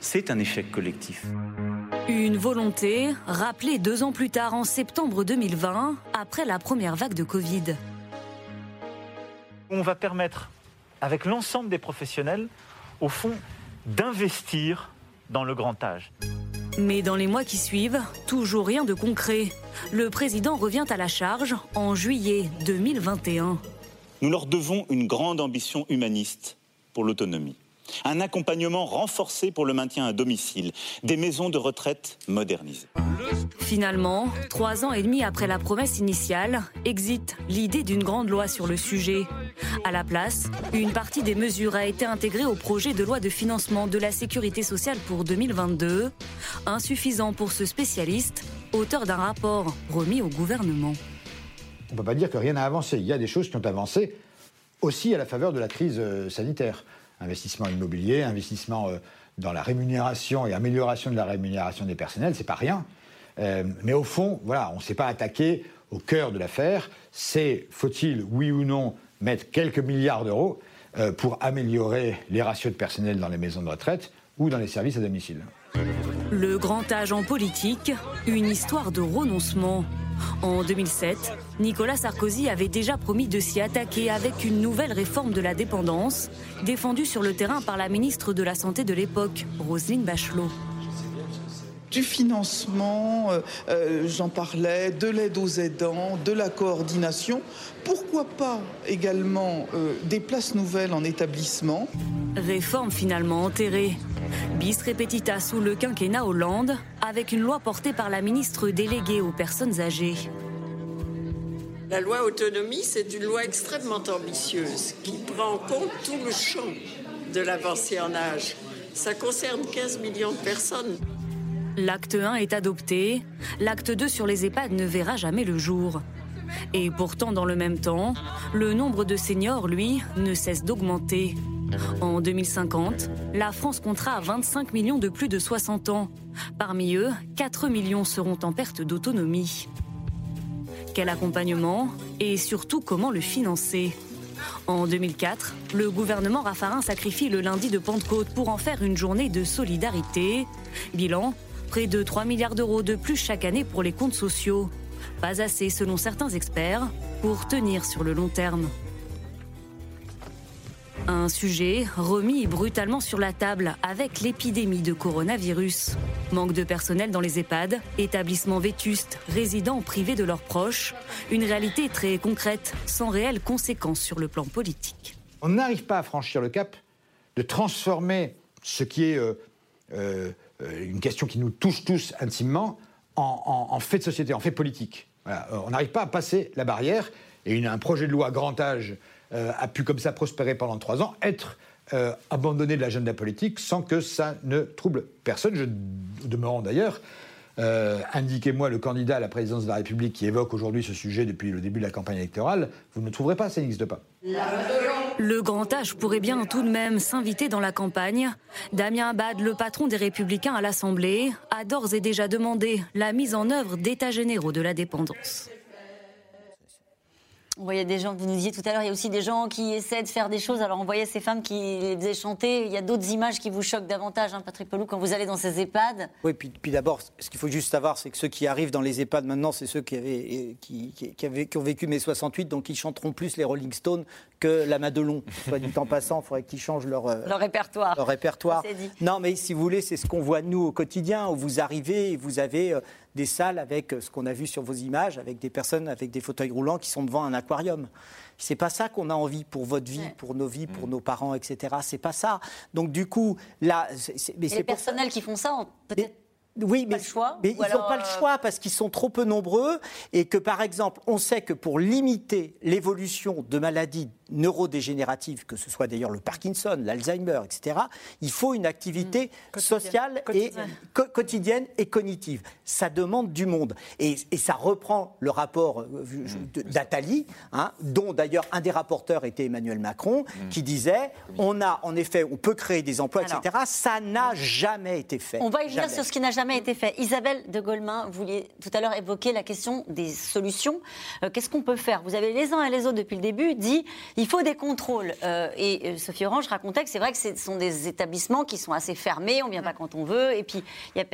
C'est un échec collectif. Une volonté rappelée deux ans plus tard, en septembre 2020, après la première vague de Covid. On va permettre, avec l'ensemble des professionnels, au fond, d'investir dans le grand âge. Mais dans les mois qui suivent, toujours rien de concret. Le président revient à la charge en juillet 2021. Nous leur devons une grande ambition humaniste pour l'autonomie un accompagnement renforcé pour le maintien à domicile, des maisons de retraite modernisées. Finalement, trois ans et demi après la promesse initiale, existe l'idée d'une grande loi sur le sujet. À la place, une partie des mesures a été intégrée au projet de loi de financement de la sécurité sociale pour 2022, insuffisant pour ce spécialiste, auteur d'un rapport remis au gouvernement. On ne peut pas dire que rien n'a avancé. Il y a des choses qui ont avancé aussi à la faveur de la crise euh, sanitaire investissement immobilier, investissement euh, dans la rémunération et amélioration de la rémunération des personnels, c'est pas rien. Euh, mais au fond, voilà, on ne s'est pas attaqué au cœur de l'affaire. C'est faut-il, oui ou non, mettre quelques milliards d'euros euh, pour améliorer les ratios de personnel dans les maisons de retraite ou dans les services à domicile? Le grand âge en politique, une histoire de renoncement. En 2007, Nicolas Sarkozy avait déjà promis de s'y attaquer avec une nouvelle réforme de la dépendance, défendue sur le terrain par la ministre de la Santé de l'époque, Roselyne Bachelot du financement, euh, euh, j'en parlais, de l'aide aux aidants, de la coordination. Pourquoi pas également euh, des places nouvelles en établissement Réforme finalement enterrée. Bis repetita sous le quinquennat Hollande, avec une loi portée par la ministre déléguée aux personnes âgées. La loi autonomie, c'est une loi extrêmement ambitieuse qui prend en compte tout le champ de l'avancée en âge. Ça concerne 15 millions de personnes. L'acte 1 est adopté, l'acte 2 sur les EHPAD ne verra jamais le jour. Et pourtant, dans le même temps, le nombre de seniors, lui, ne cesse d'augmenter. En 2050, la France comptera 25 millions de plus de 60 ans. Parmi eux, 4 millions seront en perte d'autonomie. Quel accompagnement et surtout comment le financer? En 2004, le gouvernement Raffarin sacrifie le lundi de Pentecôte pour en faire une journée de solidarité. Bilan, près de 3 milliards d'euros de plus chaque année pour les comptes sociaux. Pas assez selon certains experts pour tenir sur le long terme. Un sujet remis brutalement sur la table avec l'épidémie de coronavirus. Manque de personnel dans les EHPAD, établissements vétustes, résidents privés de leurs proches. Une réalité très concrète, sans réelles conséquences sur le plan politique. On n'arrive pas à franchir le cap de transformer ce qui est euh, euh, une question qui nous touche tous intimement en, fait de société, en fait politique. Euh, On n'arrive pas à passer la barrière et un projet de loi grand âge euh, a pu comme ça prospérer pendant trois ans, être euh, abandonné de l'agenda politique sans que ça ne trouble personne. Je demeurant d'ailleurs, euh, indiquez-moi le candidat à la présidence de la République qui évoque aujourd'hui ce sujet depuis le début de la campagne électorale, vous ne trouverez pas, ça n'existe pas. Le grand âge pourrait bien tout de même s'inviter dans la campagne. Damien Abad, le patron des Républicains à l'Assemblée, a d'ores et déjà demandé la mise en œuvre d'états généraux de la dépendance. On voyait des gens, vous nous disiez tout à l'heure, il y a aussi des gens qui essaient de faire des choses. Alors on voyait ces femmes qui les faisaient chanter. Il y a d'autres images qui vous choquent davantage, hein, Patrick Pelou, quand vous allez dans ces EHPAD. Oui, puis, puis d'abord, ce qu'il faut juste savoir, c'est que ceux qui arrivent dans les EHPAD maintenant, c'est ceux qui, avaient, qui, qui- qui avaient- qui ont vécu mai 68, donc ils chanteront plus les Rolling Stones que la Madelon. Soit dit en passant, il faudrait qu'ils changent leur, euh, Leur répertoire. leur répertoire. Non, mais si vous voulez, c'est ce qu'on voit nous au quotidien, où vous arrivez et vous avez euh, des salles avec euh, ce qu'on a vu sur vos images, avec des personnes avec des fauteuils roulants qui sont devant un aquarium. C'est pas ça qu'on a envie pour votre vie, pour nos vies, pour nos parents, etc. C'est pas ça. Donc du coup, là, c'est- mais Et les c'est pour personnels qui font ça peut-être oui, mais, le choix mais ou ils n'ont pas le euh, choix parce qu'ils sont trop peu nombreux et que, par exemple, on sait que pour limiter l'évolution de maladies neurodégénératives, que ce soit d'ailleurs le Parkinson, l'Alzheimer, etc., il faut une activité sociale et co- quotidienne et cognitive. Ça demande du monde. Et, et ça reprend le rapport euh, de- d'Atali, hein, dont d'ailleurs un des rapporteurs était Emmanuel Macron, qui disait on a, en effet, on peut créer des emplois, Alors. etc. Ça n'a jamais été fait. On va y venir sur ce qui n'a jamais été fait. Isabelle de Golemin, vous vouliez tout à l'heure évoquer la question des solutions. Euh, Qu'est-ce qu'on peut faire? Vous avez les uns et les autres depuis le début dit il faut des contrôles. Euh, et euh, Sophie Orange racontait que c'est vrai que ce sont des établissements qui sont assez fermés, on ne vient pas quand on veut, et puis il y a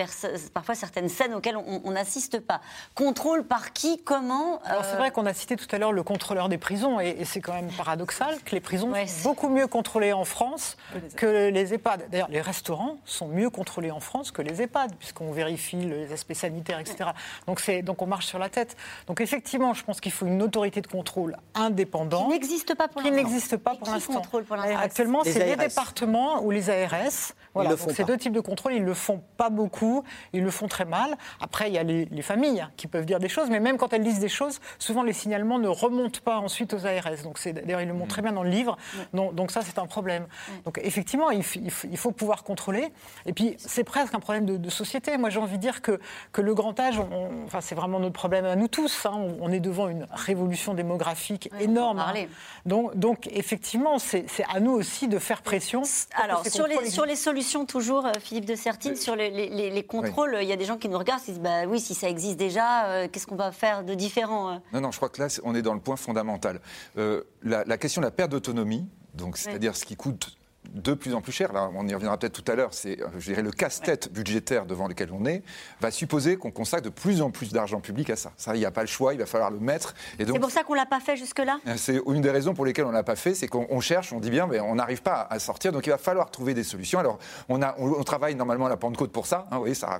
parfois certaines scènes auxquelles on n'assiste pas. Contrôle par qui Comment Alors c'est Euh, vrai qu'on a cité tout à l'heure le contrôleur des prisons et, et c'est quand même paradoxal que les prisons sont beaucoup mieux contrôlées en France que les EHPAD. D'ailleurs, les restaurants sont mieux contrôlés en France que les EHPAD puisqu'on vérifie les aspects sanitaires, etc. Donc, donc on marche sur la tête. Donc effectivement, je pense qu'il faut une autorité de contrôle indépendant. Qui n'existe pas pour Qui l'instant. n'existe pas pour qui l'instant. contrôle pour l'instant Actuellement, c'est les ARS. départements ou les ARS. Voilà, le donc ces pas. deux types de contrôle, ils le font pas beaucoup, ils le font très mal. Après, il y a les, les familles hein, qui peuvent dire des choses, mais même quand elles disent des choses, souvent les signalements ne remontent pas ensuite aux ARS. Donc d'ailleurs ils le montrent très bien dans le livre. Donc, donc ça c'est un problème. Donc effectivement, il, faut pouvoir contrôler. Et puis c'est presque un problème de, de société. Moi j'ai envie de dire que, que le grand âge, on- enfin c'est vraiment notre problème à nous tous. hein. On, on est devant une révolution démographique énorme. hein. parler. Donc, donc effectivement, c'est à nous aussi de faire pression. Alors, sur les, sur les solutions, toujours, euh, Philippe de Sertine, sur les, les- les- les contrôles, il y a des gens qui nous regardent, qui disent bah oui, si ça existe déjà, euh, qu'est-ce qu'on va faire de différent euh? Non, non, je crois que là, on est dans le point fondamental. Euh, la, la question de la perte d'autonomie, donc c'est-à-dire ce qui coûte de plus en plus cher, là on y reviendra peut-être tout à l'heure, c'est je dirais le casse-tête budgétaire devant lequel on est, va supposer qu'on consacre de plus en plus d'argent public à ça. Ça, il n'y a pas le choix, il va falloir le mettre. Et donc, C'est pour ça qu'on l'a pas fait jusque-là? C'est une des raisons pour lesquelles on ne l'a pas fait, c'est qu'on on cherche, on dit bien, mais on n'arrive pas à sortir, donc il va falloir trouver des solutions. Alors, on, a, on, on travaille normalement à la Pentecôte pour ça, hein, oui, ça,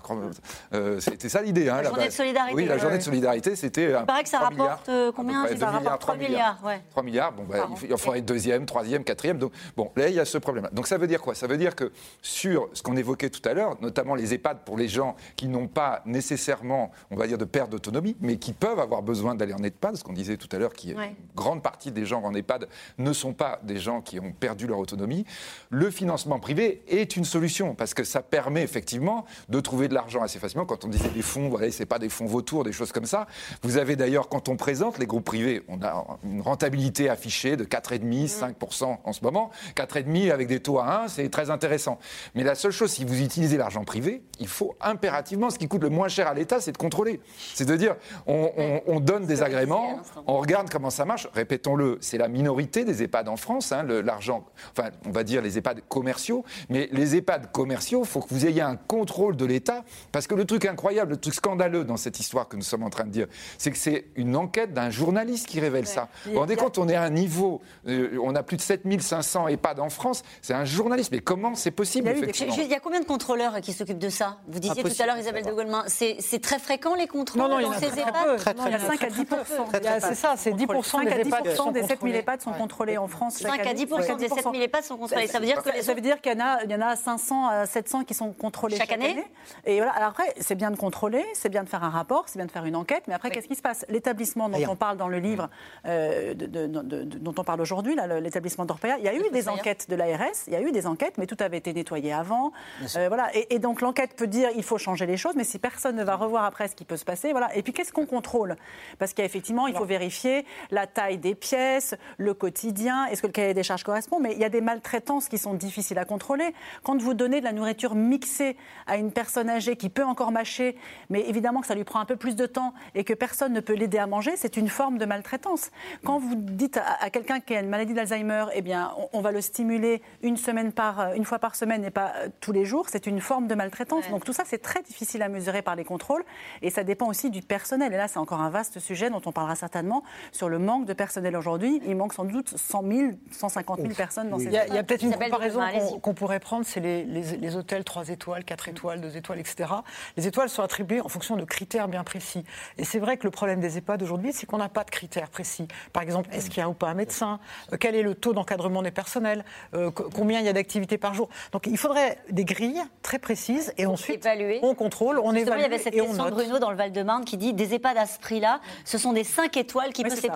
euh, c'était ça l'idée. Hein, La journée de solidarité. Oui, la journée de solidarité, c'était. Il paraît que ça 3 milliards. rapporte euh, combien près milliards, rapporte 3 3 milliards. ouais. 3 milliards, bon, bah, il faudrait deuxième, troisième, quatrième. Donc, bon, là, il y a ce problème. Donc ça veut dire quoi? Ça veut dire que sur ce qu'on évoquait tout à l'heure, notamment les EHPAD pour les gens qui n'ont pas nécessairement, on va dire, de perte d'autonomie, mais qui peuvent avoir besoin d'aller en EHPAD, ce qu'on disait tout à l'heure, qui Ouais. une grande partie des gens en EHPAD ne sont pas des gens qui ont perdu leur autonomie. Le financement privé est une solution parce que ça permet effectivement de trouver de l'argent assez facilement. Quand on disait des fonds, voilà, c'est pas des fonds vautours, des choses comme ça. Vous avez d'ailleurs, quand on présente les groupes privés, on a une rentabilité affichée de 4,5, 5% en ce moment. 4,5 avec des taux à 1, c'est très intéressant. Mais la seule chose, si vous utilisez l'argent privé, il faut impérativement, ce qui coûte le moins cher à l'État, c'est de contrôler. C'est de dire, on, on- on donne des agréments, on regarde comment ça marche. Répétons-le, c'est la minorité des EHPAD en France, hein, l'argent, enfin, on va dire les EHPAD commerciaux, mais les EHPAD commerciaux, il faut que vous ayez un contrôle de l'État, parce que le truc incroyable, le truc scandaleux dans cette histoire que nous sommes en train de dire, c'est que c'est une enquête d'un journaliste qui révèle ça. Vous vous rendez compte, on est à un niveau, euh, on a plus de 7500 EHPAD en France, c'est un journaliste, mais comment c'est possible, effectivement Il y a combien de contrôleurs qui s'occupent de ça Vous disiez tout Impossible à l'heure, Isabelle de Golemin, c'est c'est très fréquent les contrôles Non, non, il y en dans a ces EHPAD peu. Très, très, Il y a très, 5 à très 10 peu. Il y a- C'est ça, c'est 10 5 des à 10 EHPAD qui sont des 7000 contrôlés. EHPAD sont contrôlés en France. 5 chaque à année. 10 des 7000 EHPAD sont contrôlés. Ça veut dire que les ça veut dire qu'il y en a, il y en a 500 à 700 qui sont contrôlés Chaque chaque, année Et voilà. Alors après, c'est bien de contrôler, c'est bien de faire un rapport, c'est bien de faire une enquête, mais après, qu'est-ce qui se passe? L'établissement dont Rien. on parle dans le livre, euh, de- de- de- de- dont on parle aujourd'hui, l'établissement d'Orpea, il y a eu des enquêtes de l'ARS, il y a eu des enquêtes, mais tout avait été nettoyé avant. Euh, voilà. Et, et donc l'enquête peut dire il faut changer les choses, mais si personne ne va revoir après ce qui peut se passer, voilà. Et puis qu'est-ce qu'on contrôle? Parce qu'effectivement, il faut vérifier la taille des pièces, le quotidien, est-ce que le cahier des charges correspond, mais il y a des maltraitances qui sont difficiles à contrôler. Quand vous donnez de la nourriture mixée à une personne âgée qui peut encore mâcher, mais évidemment que ça lui prend un peu plus de temps et que personne ne peut l'aider à manger, c'est une forme de maltraitance. Quand vous dites à, à quelqu'un qui a une maladie d'Alzheimer, eh bien, on, on va le stimuler une semaine par, euh, une fois par semaine et pas euh, tous les jours, c'est une forme de maltraitance. Donc tout ça, c'est très difficile à mesurer par les contrôles et ça dépend aussi du personnel. Et là, c'est encore un vaste sujet dont on parlera certainement sur le manque de personnel aujourd'hui. Il manque sans doute 100 000, 150 000 personnes dans ces Il y a, il y a peut-être une comparaison qu'on pourrait prendre, c'est les, les- les hôtels 3 étoiles, 4 étoiles, 2 étoiles, etc. Les étoiles sont attribuées en fonction de critères bien précis. Et c'est vrai que le problème des EHPAD aujourd'hui, c'est qu'on n'a pas de critères précis. Par exemple, est-ce qu'il y a ou pas un médecin? Euh, Quel est le taux d'encadrement des personnels? Euh, Combien il y a d'activités par jour. Donc il faudrait des grilles très précises et ensuite on contrôle, on Justement, évalue il y avait cette et on question de. Bruno dans le Val-de-Marne qui dit des EHPAD à ce prix-là, ce sont des 5 étoiles qui peuvent se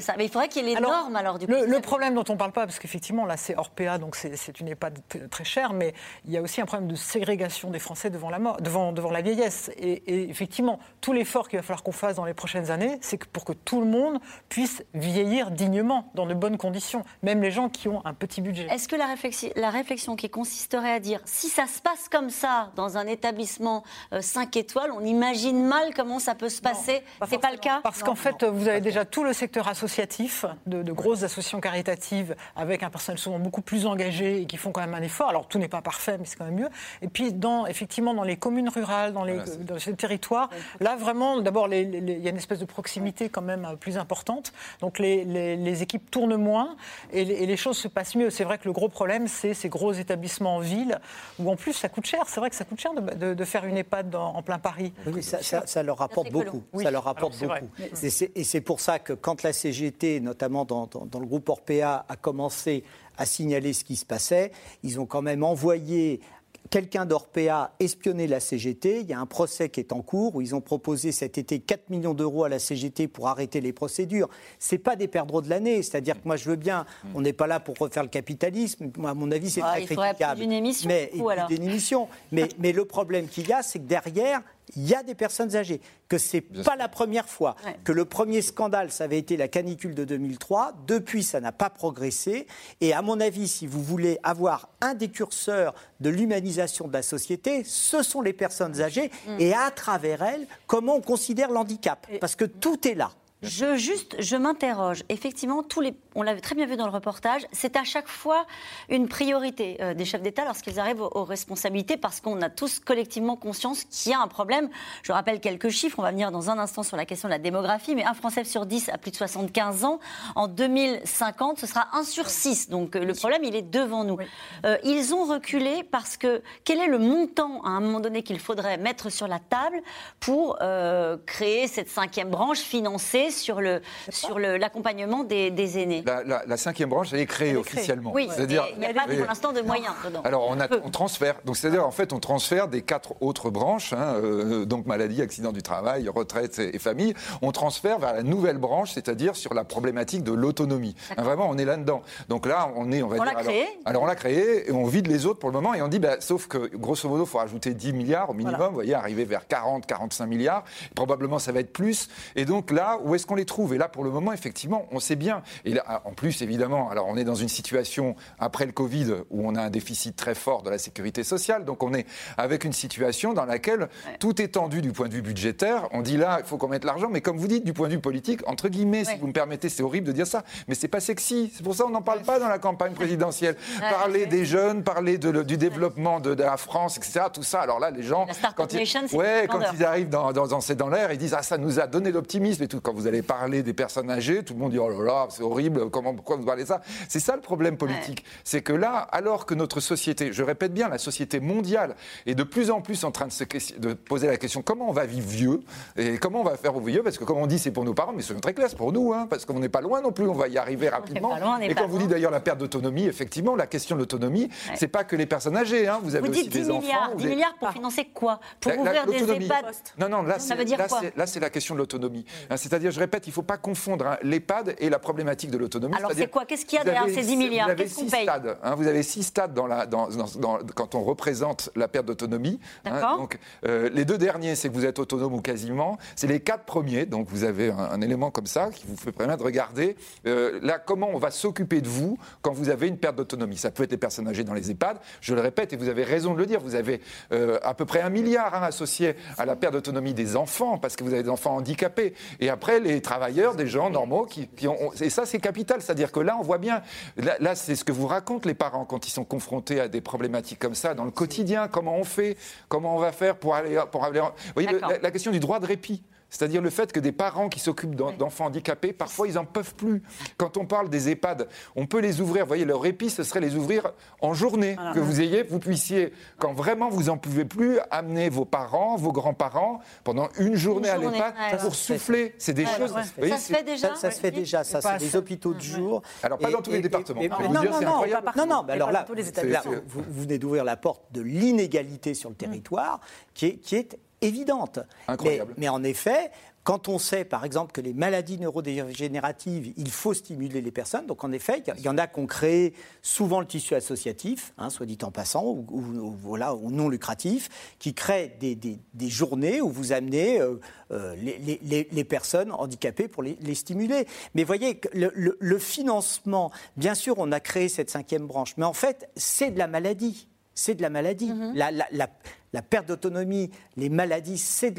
ça. Mais il faudrait qu'il y ait les Alors, normes alors du coup. Le, le problème dont on ne parle pas, parce qu'effectivement, là, c'est hors PA, donc c'est une EHPAD très chère, mais il y a aussi un problème de ségrégation des Français devant la, mort, devant, devant la vieillesse. Et, et effectivement, tout l'effort qu'il va falloir qu'on fasse dans les prochaines années, c'est que pour que tout le monde puisse vieillir dignement, dans de bonnes conditions, même les gens qui ont un petit budget. Est-ce que la réflexion, la réflexion qui consisterait à dire si ça se passe comme ça dans un établissement 5 étoiles, on imagine mal comment ça peut se passer? C'est pas le cas? Parce qu'en fait, vous avez déjà tout le secteur associatif, de, de grosses associations caritatives, avec un personnel souvent beaucoup plus engagé et qui font quand même un effort. Alors tout n'est pas parfait, mais c'est quand même mieux. Et puis, dans, effectivement, dans les communes rurales, dans les, dans ces territoires, là vraiment, d'abord, il y a une espèce de proximité quand même euh, plus importante. Donc les, les- les équipes tournent moins et les, et les choses se passent mieux. C'est vrai que le gros problème, c'est ces gros établissements en ville où en plus ça coûte cher. C'est vrai que ça coûte cher de, de- de faire une EHPAD dans- en plein Paris. Oui, ça, ça- ça leur rapporte beaucoup. Ça leur rapporte alors c'est vrai. beaucoup. Et c'est- Et c'est pour ça que quand la CGT, notamment dans, dans- dans le groupe Orpea, a commencé à signaler ce qui se passait, ils ont quand même envoyé quelqu'un d'Orpea espionner la CGT. Il y a un procès qui est en cours où ils ont proposé cet été 4 millions d'euros à la CGT pour arrêter les procédures. C'est pas des perdreaux de l'année. C'est-à-dire que moi, je veux bien, on n'est pas là pour refaire le capitalisme. Moi, à mon avis, c'est Ah, très il critiquable. plus d'une émission, Mais, coup, alors. d'une émission. Mais, mais le problème qu'il y a, c'est que derrière, il y a des personnes âgées. Que c'est pas la première fois. Ouais. Que le premier scandale, ça avait été la canicule de 2003. Depuis, ça n'a pas progressé. Et à mon avis, si vous voulez avoir un des curseurs de l'humanisation de la société, ce sont les personnes âgées. Mm. Et à travers elles, comment on considère l'handicap. Parce que tout est là. Je juste, je m'interroge. Effectivement, tous les, on l'avait très bien vu dans le reportage, c'est à chaque fois une priorité euh, des chefs d'État lorsqu'ils arrivent aux, responsabilités, parce qu'on a tous collectivement conscience qu'il y a un problème. Je rappelle quelques chiffres. On va venir dans un instant sur la question de la démographie, mais un Français sur 10 a plus de 75 ans. En 2050, ce sera 1 sur 6. Donc euh, le problème, il est devant nous. Euh, ils ont reculé parce que quel est le montant à un moment donné qu'il faudrait mettre sur la table pour euh, créer cette cinquième branche financée sur le sur le- l'accompagnement des, des aînés. La, la- la cinquième branche, elle est créée Elle est créée. officiellement. Oui, C'est-à-dire, il n'y a pas pour l'instant de moyens dedans. Alors on, a, on transfère, donc c'est-à-dire en fait on transfère des quatre autres branches, hein, euh, donc maladie, accident du travail, retraite et, et famille, on transfère vers la nouvelle branche, c'est-à-dire sur la problématique de l'autonomie. Hein, vraiment on est là-dedans. Donc là on est, on va On dire. alors- créé Alors, on l'a créé et on vide les autres pour le moment et on dit, bah, sauf que grosso modo il faut rajouter 10 milliards au minimum, vous voyez, arriver vers 40, 45 milliards, probablement ça va être plus. Et donc là, où est-ce qu'on les trouve Et là pour le moment effectivement on sait bien. Et là, en plus évidemment, alors on est dans une situation après le Covid où on a un déficit très fort de la sécurité sociale. Donc on est avec une situation dans laquelle tout est tendu du point de vue budgétaire. On dit là, il faut qu'on mette l'argent, mais comme vous dites, du point de vue politique, entre guillemets, si vous me permettez, c'est horrible de dire ça, mais c'est pas sexy. C'est pour ça qu'on n'en parle pas dans la campagne présidentielle. Ouais. Parler des jeunes, parler de le- du développement de, de la France, etc. Tout ça. Alors là, les gens, quand ils, Nation, quand ils arrivent dans, dans, dans, dans l'air, ils disent ah ça nous a donné l'optimisme et tout. Quand vous allez parler des personnes âgées, tout le monde dit oh là là, c'est horrible. Comment, pourquoi vous parlez ça? C'est ça le problème politique. C'est que là, alors que notre société, je répète bien, la société mondiale est de plus en plus en train de se de poser la question comment on va vivre vieux? Et comment on va faire au vieux? Parce que comme on dit c'est pour nos parents, mais c'est très c'est pour nous, hein, parce qu'on n'est pas loin non plus, on va y arriver rapidement. pas loin, on et quand vous dites d'ailleurs la perte d'autonomie, effectivement, la question de l'autonomie, c'est pas que les personnes âgées. Hein, vous avez Vous aussi dites 10 des enfants. milliards. vous 10 avez- milliards pour financer quoi? Pour la- la- ouvrir des l'autonomie. EHPAD? Non, non, là, c'est la question de l'autonomie. Hein, C'est-à-dire, je répète, il ne faut pas confondre hein, l'EHPAD et la problématique de l'autonomie. Alors, c'est quoi? Qu'est-ce qu'il y a derrière ces 10 milliards? Vous avez six stades. hein, vous avez six stades dans la, dans, dans- dans- quand on représente la perte d'autonomie. hein. Donc, euh, les deux derniers, c'est que vous êtes autonome ou quasiment. C'est les quatre premiers. Donc, vous avez un, un élément comme ça qui vous fait permettre de regarder euh, là comment on va s'occuper de vous quand vous avez une perte d'autonomie. Ça peut être les personnes âgées dans les EHPAD. Je le répète, et vous avez raison de le dire. Vous avez euh, à peu près un milliard hein, associé à la perte d'autonomie des enfants parce que vous avez des enfants handicapés. Et après, les travailleurs, des gens normaux qui, qui ont. Et ça, c'est capital. C'est-à-dire que là, on voit bien. Là, là, c'est ce que vous racontent les parents quand ils sont confrontés à des problématiques comme ça dans le quotidien. Comment on fait? Comment on va faire pour aller. Pour aller... Vous voyez, le- D'accord. la, la question du droit de répit. C'est-à-dire le fait que des parents qui s'occupent d'en- d'enfants handicapés, parfois ils n'en peuvent plus. Quand on parle des EHPAD, on peut les ouvrir. Vous voyez, leur répit, ce serait les ouvrir en journée. Que vous ayez, vous puissiez, quand vraiment vous en pouvez plus, amener vos parents, vos grands-parents pendant une journée, journée, à l'EHPAD ouais. pour souffler. C'est des Ouais, choses. ouais. vous voyez, Ça se fait déjà Ça, ça se fait déjà, ça, c'est des hôpitaux de jour. Alors, pas dans tous les départements. et- non, non, non, non, non, alors là, dans tous les là, établissements. vous, vous venez d'ouvrir la porte de l'inégalité sur le territoire qui est, qui est évidente. Incroyable. Mais, mais en effet, quand on sait, par exemple, que les maladies neurodégénératives, il faut stimuler les personnes, donc en effet, il y en a qui ont créé souvent le tissu associatif, hein, soit dit en passant, ou, ou- ou voilà, ou non lucratif, qui créent des, des- des journées où vous amenez euh, euh, les, les- les- personnes handicapées pour les, les stimuler. Mais voyez, que le, le- le financement, bien sûr, on a créé cette cinquième branche, mais en fait, c'est de la maladie. C'est de la maladie. La, la- la- la perte d'autonomie, les maladies, c'est de,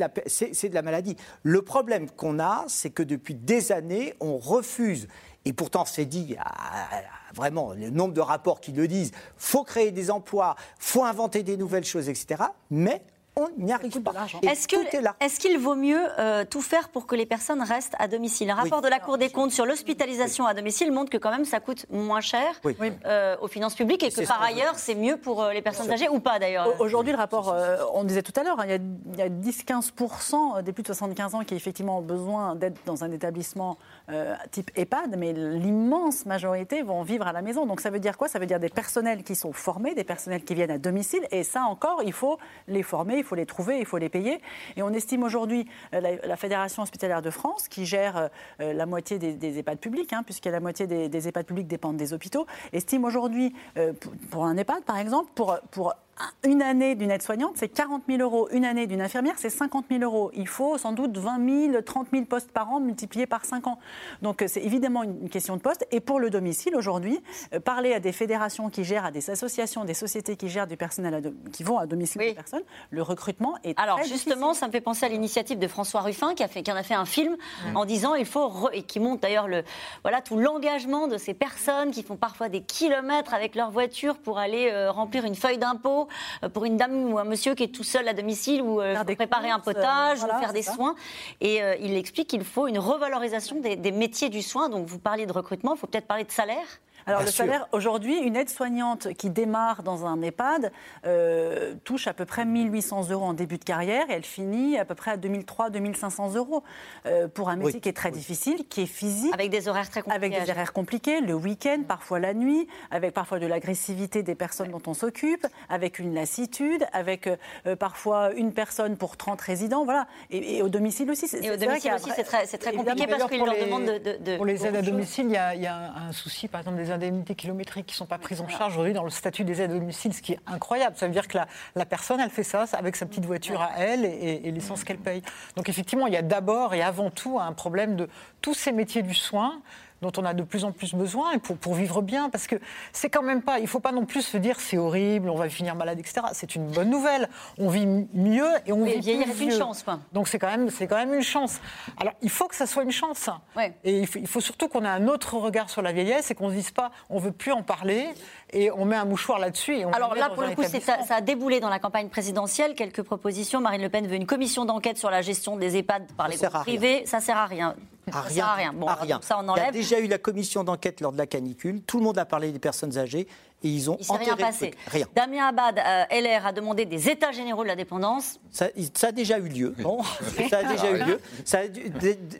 la maladie. Le problème qu'on a, c'est que depuis des années, on refuse. Et pourtant, c'est dit, ah, vraiment, le nombre de rapports qui le disent, faut créer des emplois, faut inventer des nouvelles choses, etc. on n'y arrive pas. Est-ce que- tout est là. est-ce qu'il vaut mieux euh, tout faire pour que les personnes restent à domicile? Un rapport de la Cour des comptes sur l'hospitalisation à domicile montre que quand même ça coûte moins cher Oui. euh, aux finances publiques et que par ailleurs c'est mieux pour euh, les personnes âgées ou pas d'ailleurs. Au- Aujourd'hui, le rapport, euh, on disait tout à l'heure, hein, il y a, il y a 10-15% des plus de 75 ans qui effectivement ont besoin d'être dans un établissement euh, type EHPAD, mais l'immense majorité vont vivre à la maison. Donc ça veut dire quoi? Ça veut dire des personnels qui sont formés, des personnels qui viennent à domicile, et ça encore, il faut les former, il faut les trouver, il faut les payer. Et on estime aujourd'hui, euh, la, Fédération hospitalière de France, qui gère euh, euh, la moitié des, EHPAD publics, hein, puisque la moitié des, des EHPAD publics dépendent des hôpitaux, estime aujourd'hui, pour, un EHPAD par exemple, pour, une année d'une aide-soignante, c'est 40 000 euros. Une année d'une infirmière, c'est 50 000 euros. Il faut sans doute 20 000, 30 000 postes par an multipliés par 5 ans. Donc euh, c'est évidemment une question de poste. Et pour le domicile, aujourd'hui, euh, parler à des fédérations qui gèrent, à des associations, des sociétés qui gèrent du personnel do- qui vont à domicile des personnes, le recrutement est Alors très justement, ça me fait penser à l'initiative de François Ruffin qui, a fait, qui en a fait un film en disant il faut re- et qui montre d'ailleurs le voilà tout l'engagement de ces personnes qui font parfois des kilomètres avec leur voiture pour aller euh, remplir une feuille d'impôt euh, pour une dame ou un monsieur qui est tout seul à domicile ou euh, préparer un potage euh, voilà, ou faire des ça. soins. Et il explique qu'il faut une revalorisation des, des métiers du soin. Donc vous parliez de recrutement, il faut peut-être parler de salaire. Alors Bien le sûr. salaire, aujourd'hui, une aide-soignante qui démarre dans un EHPAD euh, touche à peu près 1800 euros en début de carrière et elle finit à peu près à 2003-2500 euros euh, pour un métier Oui, qui est très difficile, qui est physique. Avec des horaires très compliqués. Avec des horaires compliqués, le week-end, parfois la nuit, avec parfois de l'agressivité des personnes dont on s'occupe, avec une lassitude, avec euh, parfois une personne pour 30 résidents, voilà. Et, et au domicile aussi. Et au domicile aussi, c'est très, c'est très compliqué parce qu'ils leur demandent de. Pour les aides à domicile, il y, y a un, un souci, par exemple, des indemnités kilométriques qui ne sont pas prises en charge aujourd'hui dans le statut des aides à domicile, ce qui est incroyable. Ça veut dire que la, la personne, elle fait ça avec sa petite voiture à elle et, et- et l'essence qu'elle paye. Donc effectivement, il y a d'abord et avant tout un problème de tous ces métiers du soin dont on a de plus en plus besoin et pour, pour vivre bien, parce que c'est quand même pas, il faut pas non plus se dire c'est horrible, on va finir malade, etc. C'est une bonne nouvelle. On vit mieux et on Oui, vit vieillir plus une chance, quoi. Donc c'est quand même, c'est quand même une chance. Alors il faut que ça soit une chance. Et il faut, il faut surtout qu'on ait un autre regard sur la vieillesse et qu'on se dise pas, on veut plus en parler et on met un mouchoir là-dessus. Alors là, pour le coup, c'est- ça, a déboulé dans la campagne présidentielle. Quelques propositions. Marine Le Pen veut une commission d'enquête sur la gestion des EHPAD par les sert groupes à rien. privés. Ça sert à rien. À ça rien. sert à rien. Bon, à rien. ça, on Il y a enlève. déjà eu la commission d'enquête lors de la canicule. Tout le monde a parlé des personnes âgées et ils ont Il rien le passé. Rien. Damien Abad, euh, LR, a demandé des états généraux de la dépendance. Ça, ça a déjà eu lieu. Bon, ça a déjà eu lieu. Ça a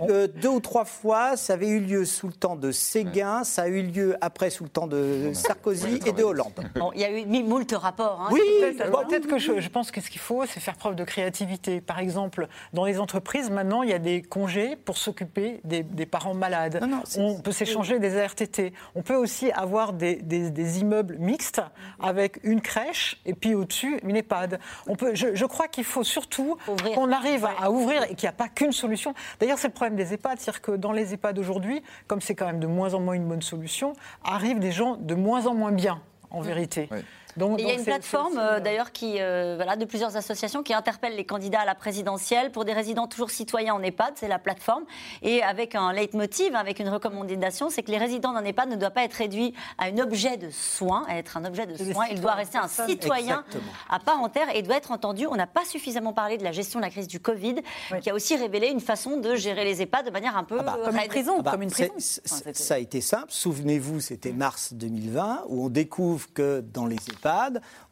euh, deux ou trois fois, ça avait eu lieu sous le temps de Séguin, ça a eu lieu après sous le temps de Sarkozy et de Hollande. Bon, il y a eu moult rapports. hein. Peut-être bon, peut-être que je, je pense que ce qu'il faut, c'est faire preuve de créativité. Par exemple, dans les entreprises, maintenant, il y a des congés pour s'occuper des, des parents malades. on peut s'échanger des ARTT. On peut aussi avoir des, des- des immeubles mixtes avec une crèche et puis au-dessus une EHPAD. On peut, je, je crois qu'il faut surtout qu'on arrive à, à ouvrir et qu'il n'y a pas qu'une solution. D'ailleurs, c'est le problème des EHPAD, c'est-à-dire que dans les EHPAD aujourd'hui, comme c'est quand même de moins en moins une bonne solution, arrivent des gens de moins en moins bien, en vérité. Donc, il y a une plateforme aussi, euh, d'ailleurs qui, euh, voilà, de plusieurs associations qui interpellent les candidats à la présidentielle pour des résidents toujours citoyens en EHPAD, c'est la plateforme, et avec un leitmotiv, avec une recommandation, c'est que les résidents d'un EHPAD ne doivent pas être réduits à un objet de soin, à être un objet de C'est des soin, il doit rester un citoyen Exactement. à part entière et doit être entendu. On n'a pas suffisamment parlé de la gestion de la crise du Covid, qui a aussi révélé une façon de gérer les EHPAD de manière un peu bah, euh, Comme une prison, Ah bah, comme une prison. Enfin, ça a été simple. Souvenez-vous, c'était mars 2020, où on découvre que dans les EHPAD,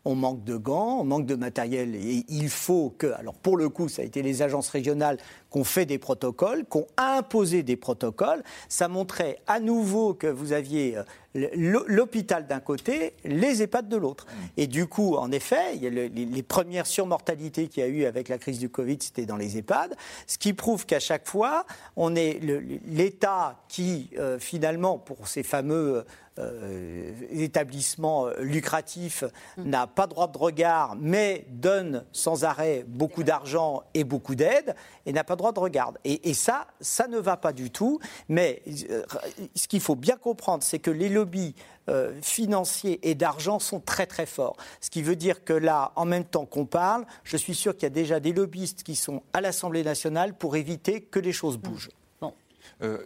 on manque de gants, on manque de matériel. Et il faut que, alors pour le coup, ça a été les agences régionales qui ont fait des protocoles, qui ont imposé des protocoles. Ça montrait à nouveau que vous aviez euh, l'hôpital d'un côté, les EHPAD de l'autre. Et du coup, en effet, il y a le- les, premières surmortalités qu'il y a eu avec la crise du Covid, c'était dans les EHPAD, ce qui prouve qu'à chaque fois, on est l'État qui, euh, finalement, pour ces fameux euh, établissements euh, lucratifs, n'a pas droit de regard, mais donne sans arrêt beaucoup d'argent et beaucoup d'aide, et n'a pas droit de regard. Et, et ça, ça ne va pas du tout. Mais euh, ce qu'il faut bien comprendre, c'est que les lobbies euh, financiers et d'argent sont très très forts. Ce qui veut dire que là, en même temps qu'on parle, je suis sûr qu'il y a déjà des lobbyistes qui sont à l'Assemblée nationale pour éviter que les choses bougent. Euh,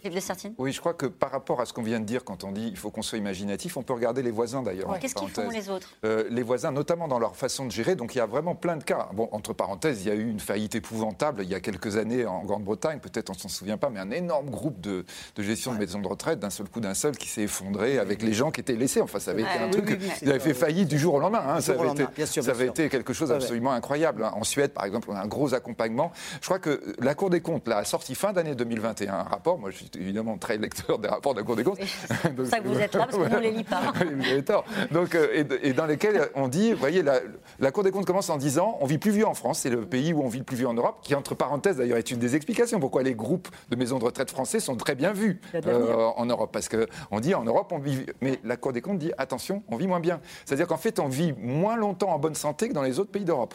oui, je crois que par rapport à ce qu'on vient de dire quand on dit il faut qu'on soit imaginatif, on peut regarder les voisins d'ailleurs. Qu'est-ce qu'ils font les autres? Euh, les voisins, notamment dans leur façon de gérer. Donc il y a vraiment plein de cas. Bon, entre parenthèses, il y a eu une faillite épouvantable il y a quelques années en Grande-Bretagne, peut-être on s'en souvient pas, mais un énorme groupe de, de gestion de maisons de retraite, d'un seul coup d'un seul, qui s'est effondré avec les gens qui étaient laissés. Enfin, ça avait Ouais, été un oui, truc. oui, oui, ils avaient fait faillite du jour au lendemain. hein. Ça au avait, lendemain, été, bien sûr, ça bien avait sûr. été quelque chose Ouais, ouais. d'absolument incroyable. hein. En Suède, par exemple, on a un gros accompagnement. Je crois que la Cour des comptes là, a sorti fin d'année 2021 un rapport. Moi, je suis évidemment très lecteur des rapports de la Cour des comptes. C'est pour ça que vous êtes là, parce que nous, on ne les lit pas. Vous avez tort. Donc, euh, et, et dans lesquels on dit, vous voyez, la, la Cour des comptes commence en disant, on vit plus vieux en France, c'est le pays où on vit le plus vieux en Europe, qui entre parenthèses d'ailleurs est une des explications pourquoi les groupes de maisons de retraite français sont très bien vus euh, en Europe, parce que on dit en Europe on vit, mais la Cour des comptes dit attention, on vit moins bien. C'est-à-dire qu'en fait on vit moins longtemps en bonne santé que dans les autres pays d'Europe.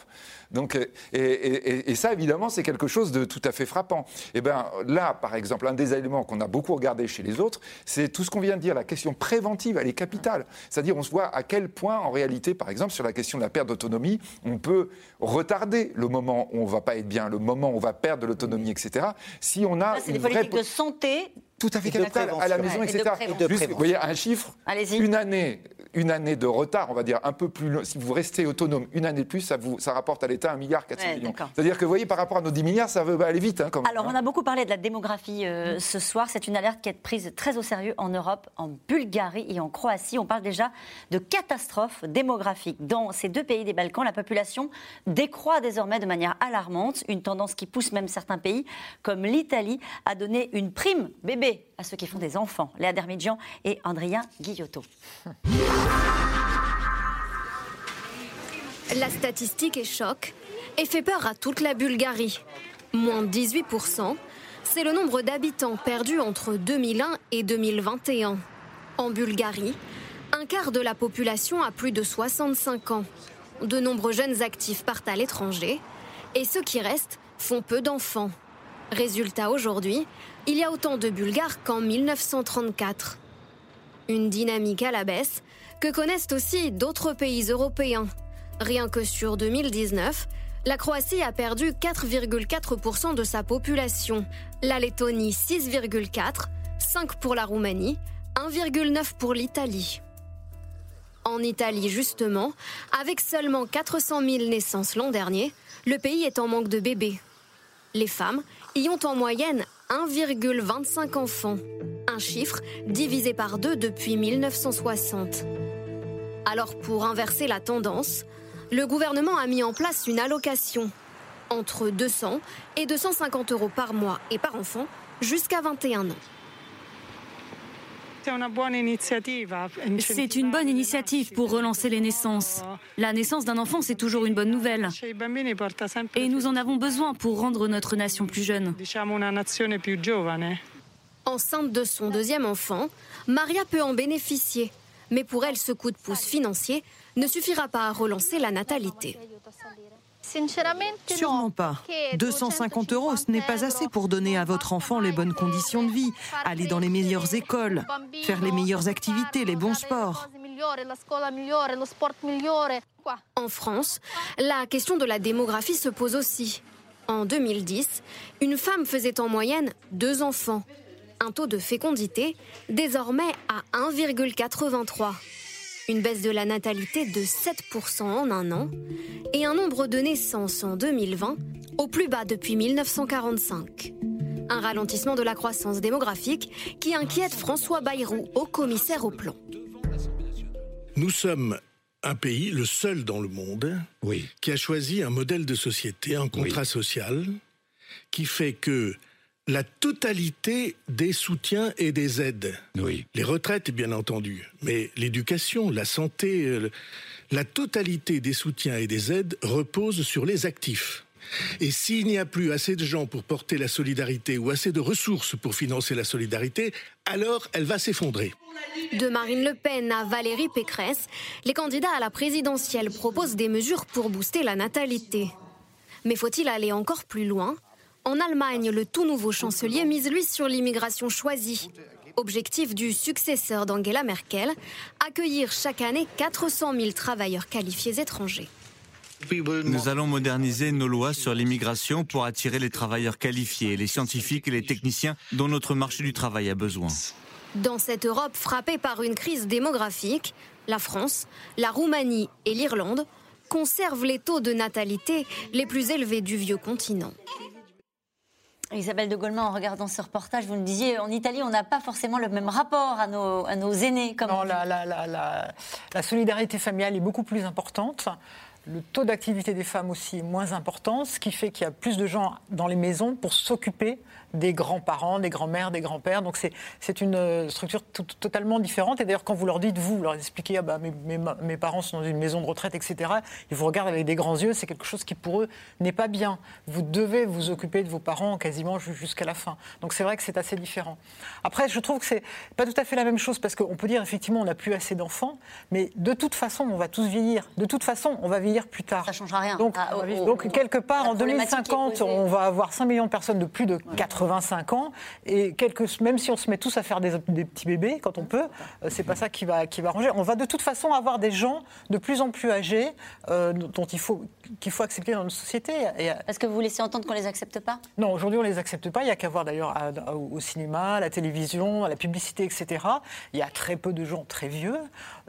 Donc, euh, et, et- et- et ça évidemment c'est quelque chose de tout à fait frappant. Et ben là, par exemple, un des éléments qu'on a beaucoup regardé chez les autres, c'est tout ce qu'on vient de dire, la question préventive, elle est capitale. C'est-à-dire, on se voit à quel point, en réalité, par exemple, sur la question de la perte d'autonomie, on peut retarder le moment où on va pas être bien, le moment où on va perdre de l'autonomie, etc. Si on a c'est des une vraie politiques de santé. tout à fait capital à la maison, Ouais, etc. Juste, vous voyez, un chiffre, une année, une année de retard, on va dire un peu plus long, si vous restez autonome une année de plus, ça, vous, ça rapporte à l'État 1 milliard 400 Ouais, millions. C'est-à-dire que vous voyez, par rapport à nos 10 milliards, ça va aller vite hein, quand même. Alors, on a beaucoup parlé de la démographie euh, ce soir. C'est une alerte qui est prise très au sérieux en Europe, en Bulgarie et en Croatie. On parle déjà de catastrophe démographique. Dans ces deux pays des Balkans, la population décroît désormais de manière alarmante, une tendance qui pousse même certains pays, comme l'Italie, à donner une prime bébé ceux qui font des enfants. Léa Dermidjian et Andrien Guillotto. La statistique est choc et fait peur à toute la Bulgarie. Moins 18%, c'est le nombre d'habitants perdus entre 2001 et 2021. En Bulgarie, un quart de la population a plus de 65 ans. De nombreux jeunes actifs partent à l'étranger et ceux qui restent font peu d'enfants. Résultat aujourd'hui, il y a autant de Bulgares qu'en 1934. Une dynamique à la baisse que connaissent aussi d'autres pays européens. Rien que sur 2019, la Croatie a perdu 4,4% de sa population, la Lettonie 6,4%, 5 pour la Roumanie, 1,9% pour l'Italie. En Italie, justement, avec seulement 400 000 naissances l'an dernier, le pays est en manque de bébés. Les femmes y ont en moyenne 1,25 enfants, un chiffre divisé par deux depuis 1960. Alors pour inverser la tendance, le gouvernement a mis en place une allocation entre 200 et 250 euros par mois et par enfant jusqu'à 21 ans. C'est une bonne initiative pour relancer les naissances. La naissance d'un enfant, c'est toujours une bonne nouvelle. Et nous en avons besoin pour rendre notre nation plus jeune. Enceinte de son deuxième enfant, Maria peut en bénéficier. Mais pour elle, ce coup de pouce financier ne suffira pas à relancer la natalité. Sûrement pas. 250 euros, ce n'est pas assez pour donner à votre enfant les bonnes conditions de vie, aller dans les meilleures écoles, faire les meilleures activités, les bons sports. En France, la question de la démographie se pose aussi. En 2010, une femme faisait en moyenne deux enfants. Un taux de fécondité désormais à 1,83. Une baisse de la natalité de 7% en un an et un nombre de naissances en 2020 au plus bas depuis 1945. Un ralentissement de la croissance démographique qui inquiète François Bayrou, haut commissaire au plan. Nous sommes un pays, le seul dans le monde, qui a choisi un modèle de société, un contrat social, qui fait que la totalité des soutiens et des aides, les retraites bien entendu, mais l'éducation, la santé, euh, la totalité des soutiens et des aides repose sur les actifs. Et s'il n'y a plus assez de gens pour porter la solidarité ou assez de ressources pour financer la solidarité, alors elle va s'effondrer. De Marine Le Pen à Valérie Pécresse, les candidats à la présidentielle proposent des mesures pour booster la natalité. Mais faut-il aller encore plus loin? En Allemagne, le tout nouveau chancelier mise lui sur l'immigration choisie. Objectif du successeur d'Angela Merkel, accueillir chaque année 400 000 travailleurs qualifiés étrangers. Nous allons moderniser nos lois sur l'immigration pour attirer les travailleurs qualifiés, les scientifiques et les techniciens dont notre marché du travail a besoin. Dans cette Europe frappée par une crise démographique, la France, la Roumanie et l'Irlande conservent les taux de natalité les plus élevés du vieux continent. Isabelle de Goleman, en regardant ce reportage, vous nous disiez, en Italie, on n'a pas forcément le même rapport à nos, à nos aînés. Comme Non, la, la- la- la- la solidarité familiale est beaucoup plus importante. Le taux d'activité des femmes aussi est moins important, ce qui fait qu'il y a plus de gens dans les maisons pour s'occuper des grands-parents, des grands-mères, des grands-pères. Donc c'est une euh, structure tout- totalement différente. Et d'ailleurs, quand vous leur dites, vous, vous leur expliquez, ah bah, mes, mes- mes parents sont dans une maison de retraite, etc., ils vous regardent avec des grands yeux, c'est quelque chose qui pour eux n'est pas bien. Vous devez vous occuper de vos parents quasiment ju- jusqu'à la fin. Donc c'est vrai que c'est assez différent. Après, je trouve que c'est pas tout à fait la même chose parce qu'on peut dire effectivement on n'a plus assez d'enfants, mais de toute façon on va tous vieillir. De toute façon on va vieillir plus tard. Ça ne changera rien. Donc, Ah, au- donc quelque part, la en problématique est 2050, posée. on va avoir 5 millions de personnes de plus de 85 ans. Et quelques, même si on se met tous à faire des, des petits bébés quand on peut, euh, c'est pas ça qui va, qui va arranger. On va de toute façon avoir des gens de plus en plus âgés euh, dont il faut, qu'il faut accepter dans notre société. Et, euh, Est-ce que vous laissez entendre qu'on les accepte pas? Non, aujourd'hui, on ne les accepte pas. Il n'y a qu'à voir d'ailleurs au cinéma, à la télévision, à la publicité, etc. Il y a très peu de gens très vieux.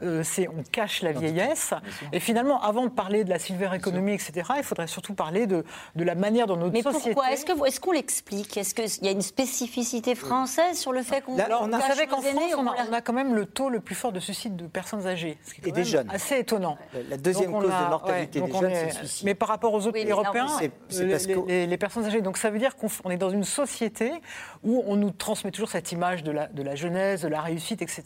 Euh, c'est, on cache la vieillesse. Et finalement, avant de parler de la silver economy, etc., il faudrait surtout parler de, de la manière dont notre Mais société... pourquoi Est-ce qu'on l'explique? Est-ce qu'il y a une spécificité française sur le fait qu'on Alors, on savez qu'en France, on a, leur- on a quand même le taux le plus fort de suicide de personnes âgées. Ce qui est quand Et des jeunes. Assez étonnant. La deuxième cause a- de mortalité ouais, des jeunes, c'est le suicide. Mais par rapport aux autres Oui, pays européens, C'est- c'est euh, parce les, que- les- les personnes âgées. Donc ça veut dire qu'on est dans une société où on nous transmet toujours cette image de la, de la jeunesse, de la réussite, etc.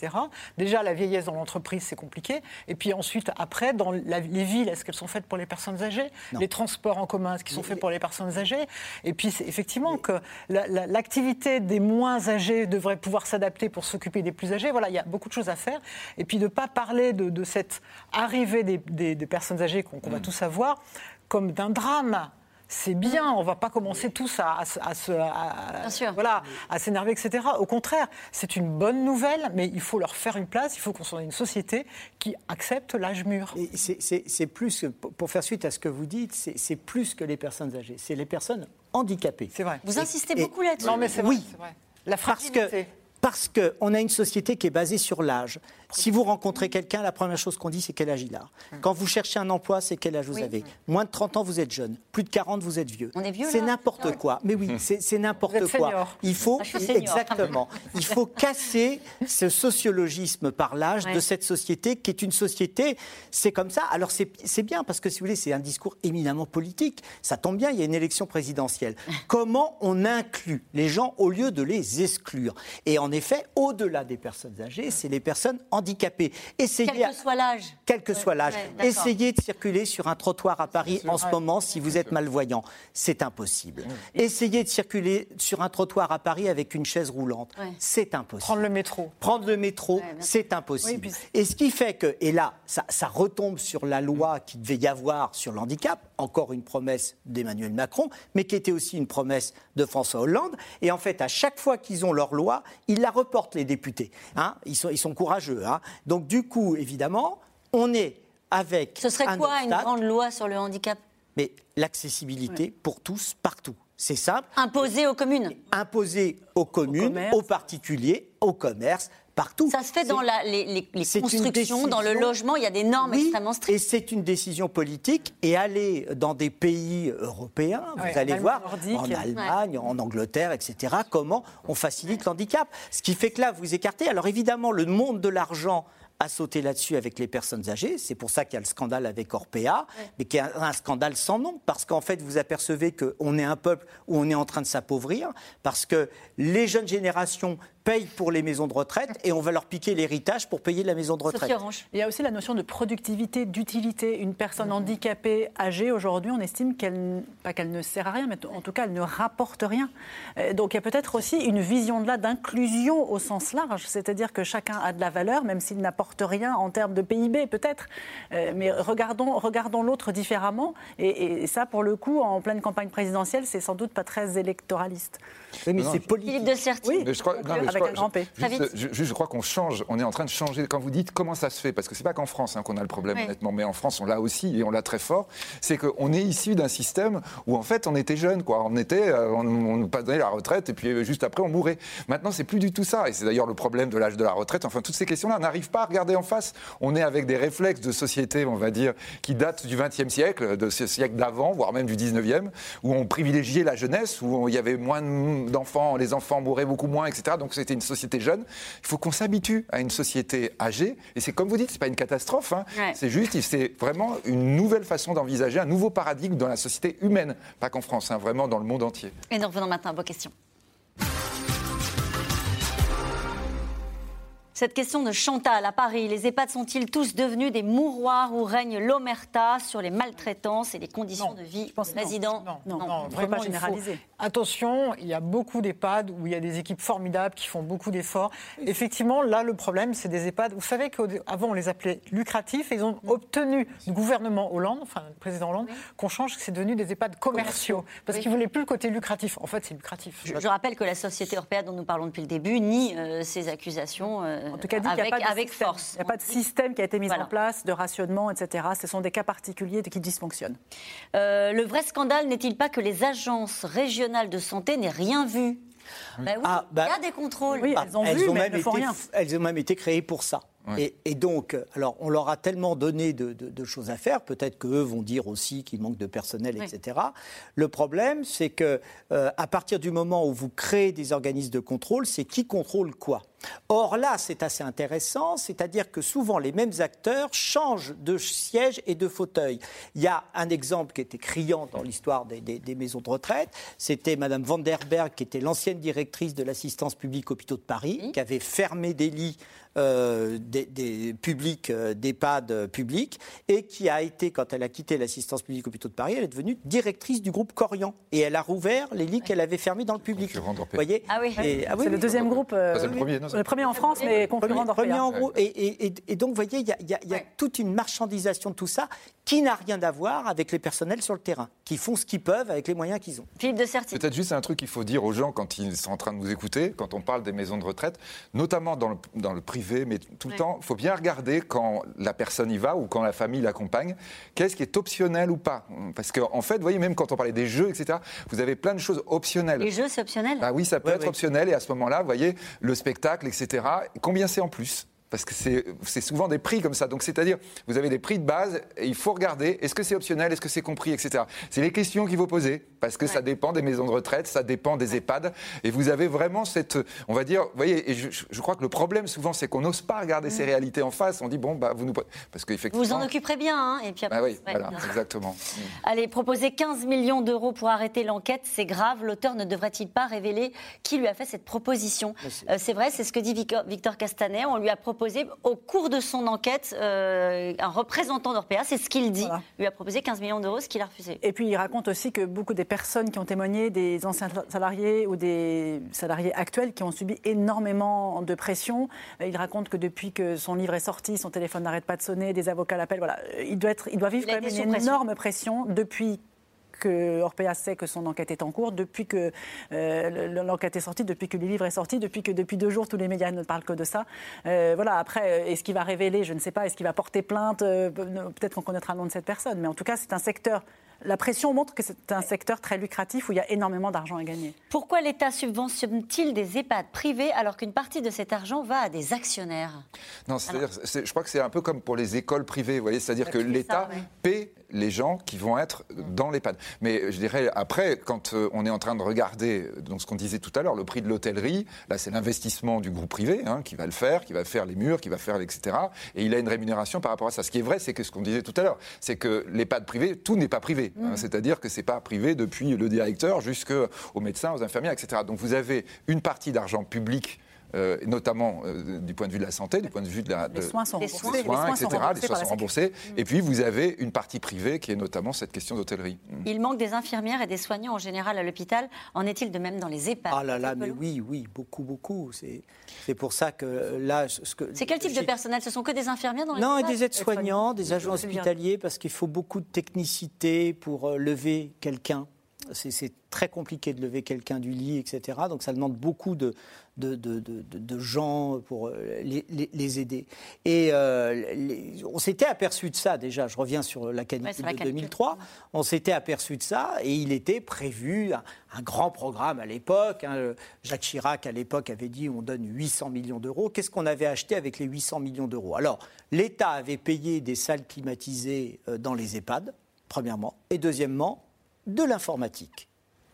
Déjà, la vieillesse dans l'entreprise, c'est compliqué. Et puis ensuite, après, dans la- les villes, est-ce qu'elles sont faites pour les personnes âgées? Non. Les transports en commun, est-ce qu'ils sont faits pour les personnes âgées? Et puis, c'est effectivement que la- la- l'activité des moins âgés devrait pouvoir s'adapter pour s'occuper des plus âgés. Voilà, il y a beaucoup de choses à faire. Et puis, de ne pas parler de, de cette arrivée des, des- des personnes âgées qu'on va tous avoir comme d'un drame. C'est bien, on ne va pas commencer tous à, à se- à se- à- voilà, à s'énerver, etc. Au contraire, c'est une bonne nouvelle, mais il faut leur faire une place, il faut qu'on soit une société qui accepte l'âge mûr. Et c'est- plus, que- pour faire suite à ce que vous dites, c'est c'est plus que les personnes âgées, c'est les personnes handicapées. C'est vrai. Vous Et- insistez et- beaucoup là-dessus. Non, mais c'est vrai, Oui. c'est vrai. La Parce que fragilité. parce qu'on a une société qui est basée sur l'âge. Si vous rencontrez quelqu'un, la première chose qu'on dit, c'est quel âge il a. Quand vous cherchez un emploi, c'est quel âge vous Oui. avez. Moins de 30 ans, vous êtes jeune. Plus de 40, vous êtes vieux. On est vieux, C'est n'importe quoi. Mais oui, c'est c'est n'importe quoi. senior. Il faut Ah, je suis senior. exactement. Il faut casser ce sociologisme par l'âge Ouais. de cette société qui est une société. C'est comme ça. Alors c'est c'est bien parce que si vous voulez, c'est un discours éminemment politique. Ça tombe bien. Il y a une élection présidentielle. Comment on inclut les gens au lieu de les exclure? Et en effet, au-delà des personnes âgées, c'est les personnes handicapées. Essayez Quel que soit l'âge. quel que soit l'âge. ouais. Essayez de circuler sur un trottoir à Paris en ce moment si vous êtes malvoyant. C'est impossible. Essayez de circuler sur un trottoir à Paris avec une chaise roulante. Ouais. C'est impossible. Prendre le métro. Prendre le métro, c'est impossible. Et ce qui fait que, et là, ça, ça retombe sur la loi qui devait y avoir sur le handicap, encore une promesse d'Emmanuel Macron, mais qui était aussi une promesse de François Hollande. Et en fait, à chaque fois qu'ils ont leur loi, ils la reportent, les députés. Hein ils, sont, ils sont courageux. hein. Donc, du coup, évidemment, on est avec. Ce serait un quoi une grande loi sur le handicap? Mais l'accessibilité pour tous, partout. C'est simple. Imposée aux communes? Imposée aux communes, aux particuliers, au commerce, partout. Ça se fait dans la- les, constructions, dans le logement, il y a des normes Oui, extrêmement strictes. Et c'est une décision politique. Et aller dans des pays européens, vous Ouais, allez en voir, nordique. en Allemagne, en Angleterre, etc., comment on facilite l'handicap. Ce qui fait que là, vous écartez. Alors évidemment, le monde de l'argent a sauté là-dessus avec les personnes âgées. C'est pour ça qu'il y a le scandale avec Orpea, mais qui est un, un scandale sans nom, parce qu'en fait, vous apercevez qu'on est un peuple où on est en train de s'appauvrir, parce que les jeunes générations payent pour les maisons de retraite et on va leur piquer l'héritage pour payer la maison de retraite. Il y a aussi la notion de productivité, d'utilité. Une personne handicapée, âgée, aujourd'hui, on estime qu'elle, pas qu'elle ne sert à rien, mais en tout cas, elle ne rapporte rien. Euh, Donc il y a peut-être aussi une vision de là d'inclusion au sens large, c'est-à-dire que chacun a de la valeur, même s'il n'apporte rien en termes de PIB, peut-être. Euh, Mais regardons, regardons l'autre différemment. Et, et ça, pour le coup, en pleine campagne présidentielle, c'est sans doute pas très électoraliste. Oui, mais c'est politique. Philippe de Certi. Oui. Mais je crois, non, mais je avec crois- un grand P. je- Très juste, vite. je, juste, je crois qu'on change. On est en train de changer. Quand vous dites comment ça se fait, parce que c'est pas qu'en France hein, qu'on a le problème, Oui. honnêtement, mais en France on l'a aussi et on l'a très fort. C'est qu'on est issu d'un système où en fait on était jeune, quoi. On était, euh, on, on nous donnait la retraite et puis euh, juste après on mourait. Maintenant c'est plus du tout ça. Et c'est d'ailleurs le problème de l'âge de la retraite. Enfin toutes ces questions-là, on n'arrive pas à regarder en face. On est avec des réflexes de société, on va dire, qui datent du XXe siècle, de ce siècle d'avant, voire même du XIXe, où on privilégiait la jeunesse, où il y avait moins de- d'enfants, les enfants mouraient beaucoup moins, etc. Donc c'était une société jeune. Il faut qu'on s'habitue à une société âgée. Et c'est comme vous dites, c'est pas une catastrophe. hein. Ouais. C'est juste, c'est vraiment une nouvelle façon d'envisager, un nouveau paradigme dans la société humaine, pas qu'en France, hein, vraiment dans le monde entier. Et nous revenons maintenant à vos questions. Cette question de Chantal à Paris, les EHPAD sont-ils tous devenus des mouroirs où règne l'omerta sur les maltraitances et les conditions de vie des résidents Non, Non, vraiment, pas il faut- généraliser. Attention, il y a beaucoup d'EHPAD où il y a des équipes formidables qui font beaucoup d'efforts. Effectivement, là, le problème, c'est des EHPAD. Vous savez qu'avant, on les appelait lucratifs. et Ils ont obtenu du gouvernement Hollande, enfin, le président Hollande, qu'on change, que c'est devenu des EHPAD commerciaux. Parce Oui. qu'ils ne voulaient plus le côté lucratif. En fait, c'est lucratif. Je, je rappelle que la société européenne dont nous parlons depuis le début nie euh, ces accusations euh, En tout cas, dit qu'il n'y a avec, pas de avec système. force. Il n'y a pas de système qui a été mis Voilà. en place, de rationnement, etc. Ce sont des cas particuliers qui dysfonctionnent. Euh, le vrai scandale n'est-il pas que les agences régionales de santé n'aient rien vu? Ben oui, Ah, bah, il y a des contrôles. Oui, elles ont vu, mais elles ne été, font rien. elles ont même été créées pour ça. Et, et donc, euh, alors, on leur a tellement donné de, de- de choses à faire, peut-être qu'eux vont dire aussi qu'il manque de personnel, Oui. etc. Le problème, c'est que euh, à partir du moment où vous créez des organismes de contrôle, c'est qui contrôle quoi? Or là, c'est assez intéressant, c'est-à-dire que souvent les mêmes acteurs changent de siège et de fauteuil. Il y a un exemple qui était criant dans l'histoire des, des- des maisons de retraite, c'était Madame Van der Berg, qui était l'ancienne directrice de l'assistance publique hôpitaux de Paris, qui avait fermé des lits euh, des, des publics, euh, d'EHPAD euh, publics, et qui a été, quand elle a quitté l'assistance publique hôpitaux de Paris, elle est devenue directrice du groupe Corian. Et elle a rouvert les lits qu'elle avait fermés dans le public. Vous voyez Ah oui. Ah oui, c'est le oui. deuxième groupe. euh, Ah, c'est le premier, non, le premier en France, mais concurrent premier en d'Orpea. gros. Et, et- et- et donc, vous voyez, il y a, il y a- il y a toute une marchandisation de tout ça qui n'a rien à voir avec les personnels sur le terrain, qui font ce qu'ils peuvent avec les moyens qu'ils ont. Philippe de Certi. Peut-être juste un truc qu'il faut dire aux gens quand ils sont en train de nous écouter, quand on parle des maisons de retraite, notamment dans le, dans le privé, mais tout le Ouais. temps, il faut bien regarder quand la personne y va ou quand la famille l'accompagne, qu'est-ce qui est optionnel ou pas. Parce qu'en en fait, vous voyez, même quand on parlait des jeux, etc., vous avez plein de choses optionnelles. Les jeux, c'est optionnel? Bah oui, ça peut Ouais, être ouais. optionnel et à ce moment-là, vous voyez, le spectacle, etc. Combien c'est en plus? Parce que c'est souvent des prix comme ça. Donc, c'est-à-dire, vous avez des prix de base et il faut regarder est-ce que c'est optionnel, est-ce que c'est compris, etc. C'est les questions qu'il faut poser parce que ça dépend des maisons de retraite, ça dépend des EHPAD. Et vous avez vraiment cette. On va dire, vous voyez, et je, je crois que le problème souvent, c'est qu'on n'ose pas regarder ces réalités en face. On dit, bon, bah, vous nous. Parce qu'effectivement. Vous en occuperez bien, hein, et puis après, Bah oui, voilà, exactement. Allez, proposer 15 millions d'euros pour arrêter l'enquête, c'est grave. L'auteur ne devrait-il pas révéler qui lui a fait cette proposition Euh, C'est vrai, c'est ce que dit Victor, Victor Castanet. On lui a proposé, au cours de son enquête, euh, un représentant d'Orpea, c'est ce qu'il dit, Voilà. lui a proposé 15 millions d'euros, ce qu'il a refusé. Et puis il raconte aussi que beaucoup des personnes qui ont témoigné, des anciens salariés ou des salariés actuels qui ont subi énormément de pression. Euh, Il raconte que depuis que son livre est sorti, son téléphone n'arrête pas de sonner, des avocats l'appellent. Voilà, Euh, il doit, être, il doit vivre Il quand même une pression. énorme pression depuis que Orpea sait que son enquête est en cours, depuis que euh, le- l'enquête est sortie, depuis que le livre est sorti, depuis que depuis deux jours tous les médias ne parlent que de ça. Euh, voilà. Après, est-ce qu'il va révéler Je ne sais pas. Est-ce qu'il va porter plainte Peut-être qu'on connaîtra le nom de cette personne. Mais en tout cas, c'est un secteur. La pression montre que c'est un secteur très lucratif où il y a énormément d'argent à gagner. Pourquoi l'État subventionne-t-il des EHPAD privés alors qu'une partie de cet argent va à des actionnaires? Non, c'est-à-dire, c'est- je crois que c'est un peu comme pour les écoles privées, vous voyez, c'est-à-dire que c'est l'État ouais. paie les gens qui vont être dans l'EHPAD. Mais je dirais, après, quand euh, on est en train de regarder euh, donc, ce qu'on disait tout à l'heure, le prix de l'hôtellerie, là, c'est l'investissement du groupe privé hein, qui va le faire, qui va faire les murs, qui va faire, etc. Et il a une rémunération par rapport à ça. Ce qui est vrai, c'est que ce qu'on disait tout à l'heure, c'est que l'EHPAD privé, tout n'est pas privé. hein. c'est-à-dire que c'est pas privé depuis le directeur jusqu'aux médecins, aux infirmières, etc. Donc vous avez une partie d'argent public euh, notamment euh, du point de vue de la santé, du point de vue de la, Les soins sont remboursés. soins. des soins, sont etc. remboursés Les soins sont remboursés. Et puis, vous avez une partie privée qui est notamment cette question d'hôtellerie. Il manque des infirmières et des soignants en général à l'hôpital. En est-il de même dans les EHPAD Ah là là, mais oui, oui, beaucoup, beaucoup. C'est c'est pour ça que euh, là, ce que. C'est quel type de personnel? Ce sont que des infirmières dans les Non, et des aides-soignants, des agents hospitaliers, parce qu'il faut beaucoup de technicité pour lever quelqu'un. C'est- très compliqué de lever quelqu'un du lit, etc. Donc ça demande beaucoup de, de, de- de- de- de gens pour euh, les, les- les aider. Et euh, les- on s'était aperçu de ça déjà. Je reviens sur la canicule Ouais, la de canicule. 2003. On s'était aperçu de ça et il était prévu un, un grand programme à l'époque. hein. Jacques Chirac, à l'époque, avait dit on donne 800 millions d'euros. Qu'est-ce qu'on avait acheté avec les 800 millions d'euros? Alors, l'État avait payé des salles climatisées euh, dans les EHPAD, premièrement. Et deuxièmement, de l'informatique.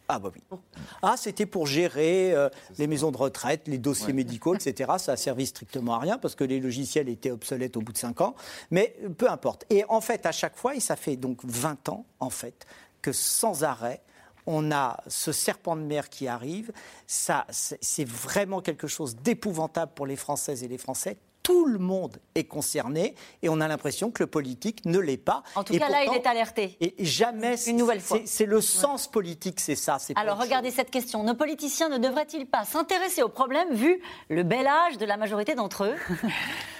Ah bah oui. Ah, c'était pour gérer euh, les maisons de retraite, les dossiers médicaux, etc. Ça a servi strictement à rien parce que les logiciels étaient obsolètes au bout de 5 ans. Mais euh, peu importe. Et en fait, à chaque fois, et ça fait donc 20 ans, en fait, que sans arrêt, on a ce serpent de mer qui arrive. Ça, c'est vraiment quelque chose d'épouvantable pour les Françaises et les Français tout le monde est concerné et on a l'impression que le politique ne l'est pas. En tout cas, là, il est alerté. Et jamais. Une nouvelle fois. C'est le sens politique, c'est ça. Alors, regardez cette question. Nos politiciens ne devraient-ils pas s'intéresser au problème vu le bel âge de la majorité d'entre eux?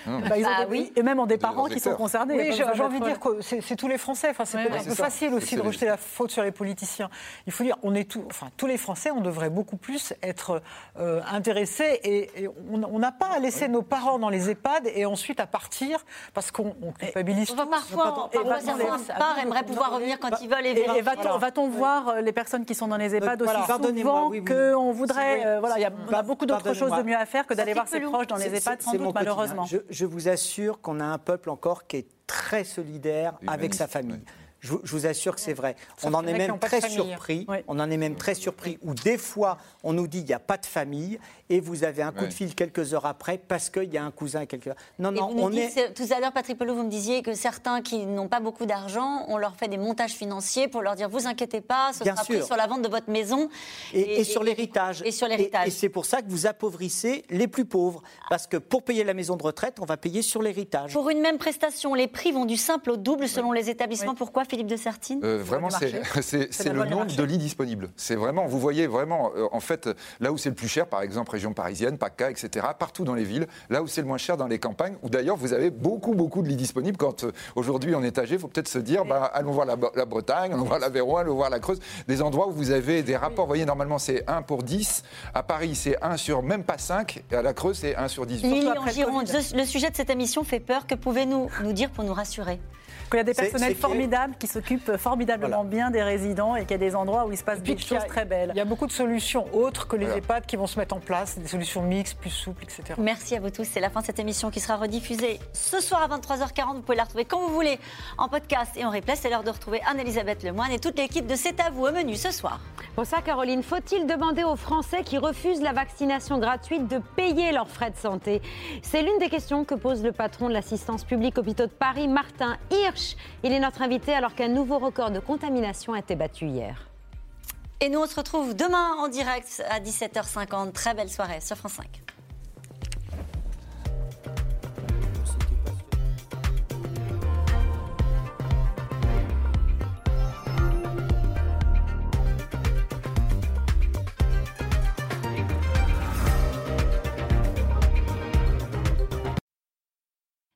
Bah, ils ont ah oui. Et même en des parents qui sont concernés. Oui, j'ai envie de dire que c'est tous les Français. Enfin, c'est un peu facile aussi de rejeter la faute sur les politiciens. Il faut dire, on est tout, enfin, tous les Français, on devrait beaucoup plus être euh, intéressés et, on n'a pas à laisser nos parents dans les et ensuite à partir parce qu'on culpabilise on va Parfois, certains part aimeraient pouvoir revenir quand ils veulent. Et, va-t-on voir euh, les personnes qui sont dans les EHPAD aussi souvent qu'on voudrait euh, Voilà, il y a beaucoup d'autres choses de mieux à faire que d'aller voir ses proches dans les EHPAD, sans doute, malheureusement. Je vous assure qu'on a un peuple encore qui est très solidaire avec sa famille. Je, vous assure que c'est vrai. on en est même très surpris. On en est même très surpris. Où des fois, on nous dit il n'y a pas de famille et vous avez un coup de fil quelques heures après parce qu'il y a un cousin quelque Non, non, on est. Tout à l'heure, Patrick Pelot, vous me disiez que certains qui n'ont pas beaucoup d'argent, on leur fait des montages financiers pour leur dire vous inquiétez pas, ce sera pris sur la vente de votre maison et, sur l'héritage. Et sur l'héritage. Et, c'est pour ça que vous appauvrissez les plus pauvres parce que pour payer la maison de retraite, on va payer sur l'héritage. Pour une même prestation, les prix vont du simple au double selon les établissements. Pourquoi Philippe de Sertine euh, Vraiment, c'est le nombre de lits disponibles. C'est vraiment, vous voyez vraiment, euh, en fait, là où c'est le plus cher, par exemple, région parisienne, PACA, etc., partout dans les villes, là où c'est le moins cher dans les campagnes, où d'ailleurs vous avez beaucoup, beaucoup de lits disponibles. Quand euh, aujourd'hui on est âgé, il faut peut-être se dire, bah, allons voir la, Bretagne, allons voir l'Aveyron, allons voir la Creuse, des endroits où vous avez des rapports. Vous voyez, normalement c'est 1 pour 10. À Paris, c'est 1 sur même pas 5. Et à la Creuse, c'est 1 sur 10. Lily en Gironde, le sujet de cette émission fait peur. Que pouvez-vous nous dire pour nous rassurer? Il y a des personnels formidables qui s'occupent formidablement bien des résidents et qu'il y a des endroits où il se passe des choses très belles. Il y a beaucoup de solutions autres que les EHPAD qui vont se mettre en place, des solutions mixtes, plus souples, etc. Merci à vous tous. C'est la fin de cette émission qui sera rediffusée ce soir à 23h40. Vous pouvez la retrouver quand vous voulez en podcast et en replay. C'est l'heure de retrouver Anne-Elisabeth Lemoine et toute l'équipe de C'est à vous au menu ce soir. Bonsoir Caroline. Faut-il demander aux Français qui refusent la vaccination gratuite de payer leurs frais de santé? C'est l'une des questions que pose le patron de l'assistance publique hôpitaux de Paris, Martin Il est notre invité alors qu'un nouveau record de contamination a été battu hier. Et nous, on se retrouve demain en direct à 17h50. Très belle soirée sur France 5.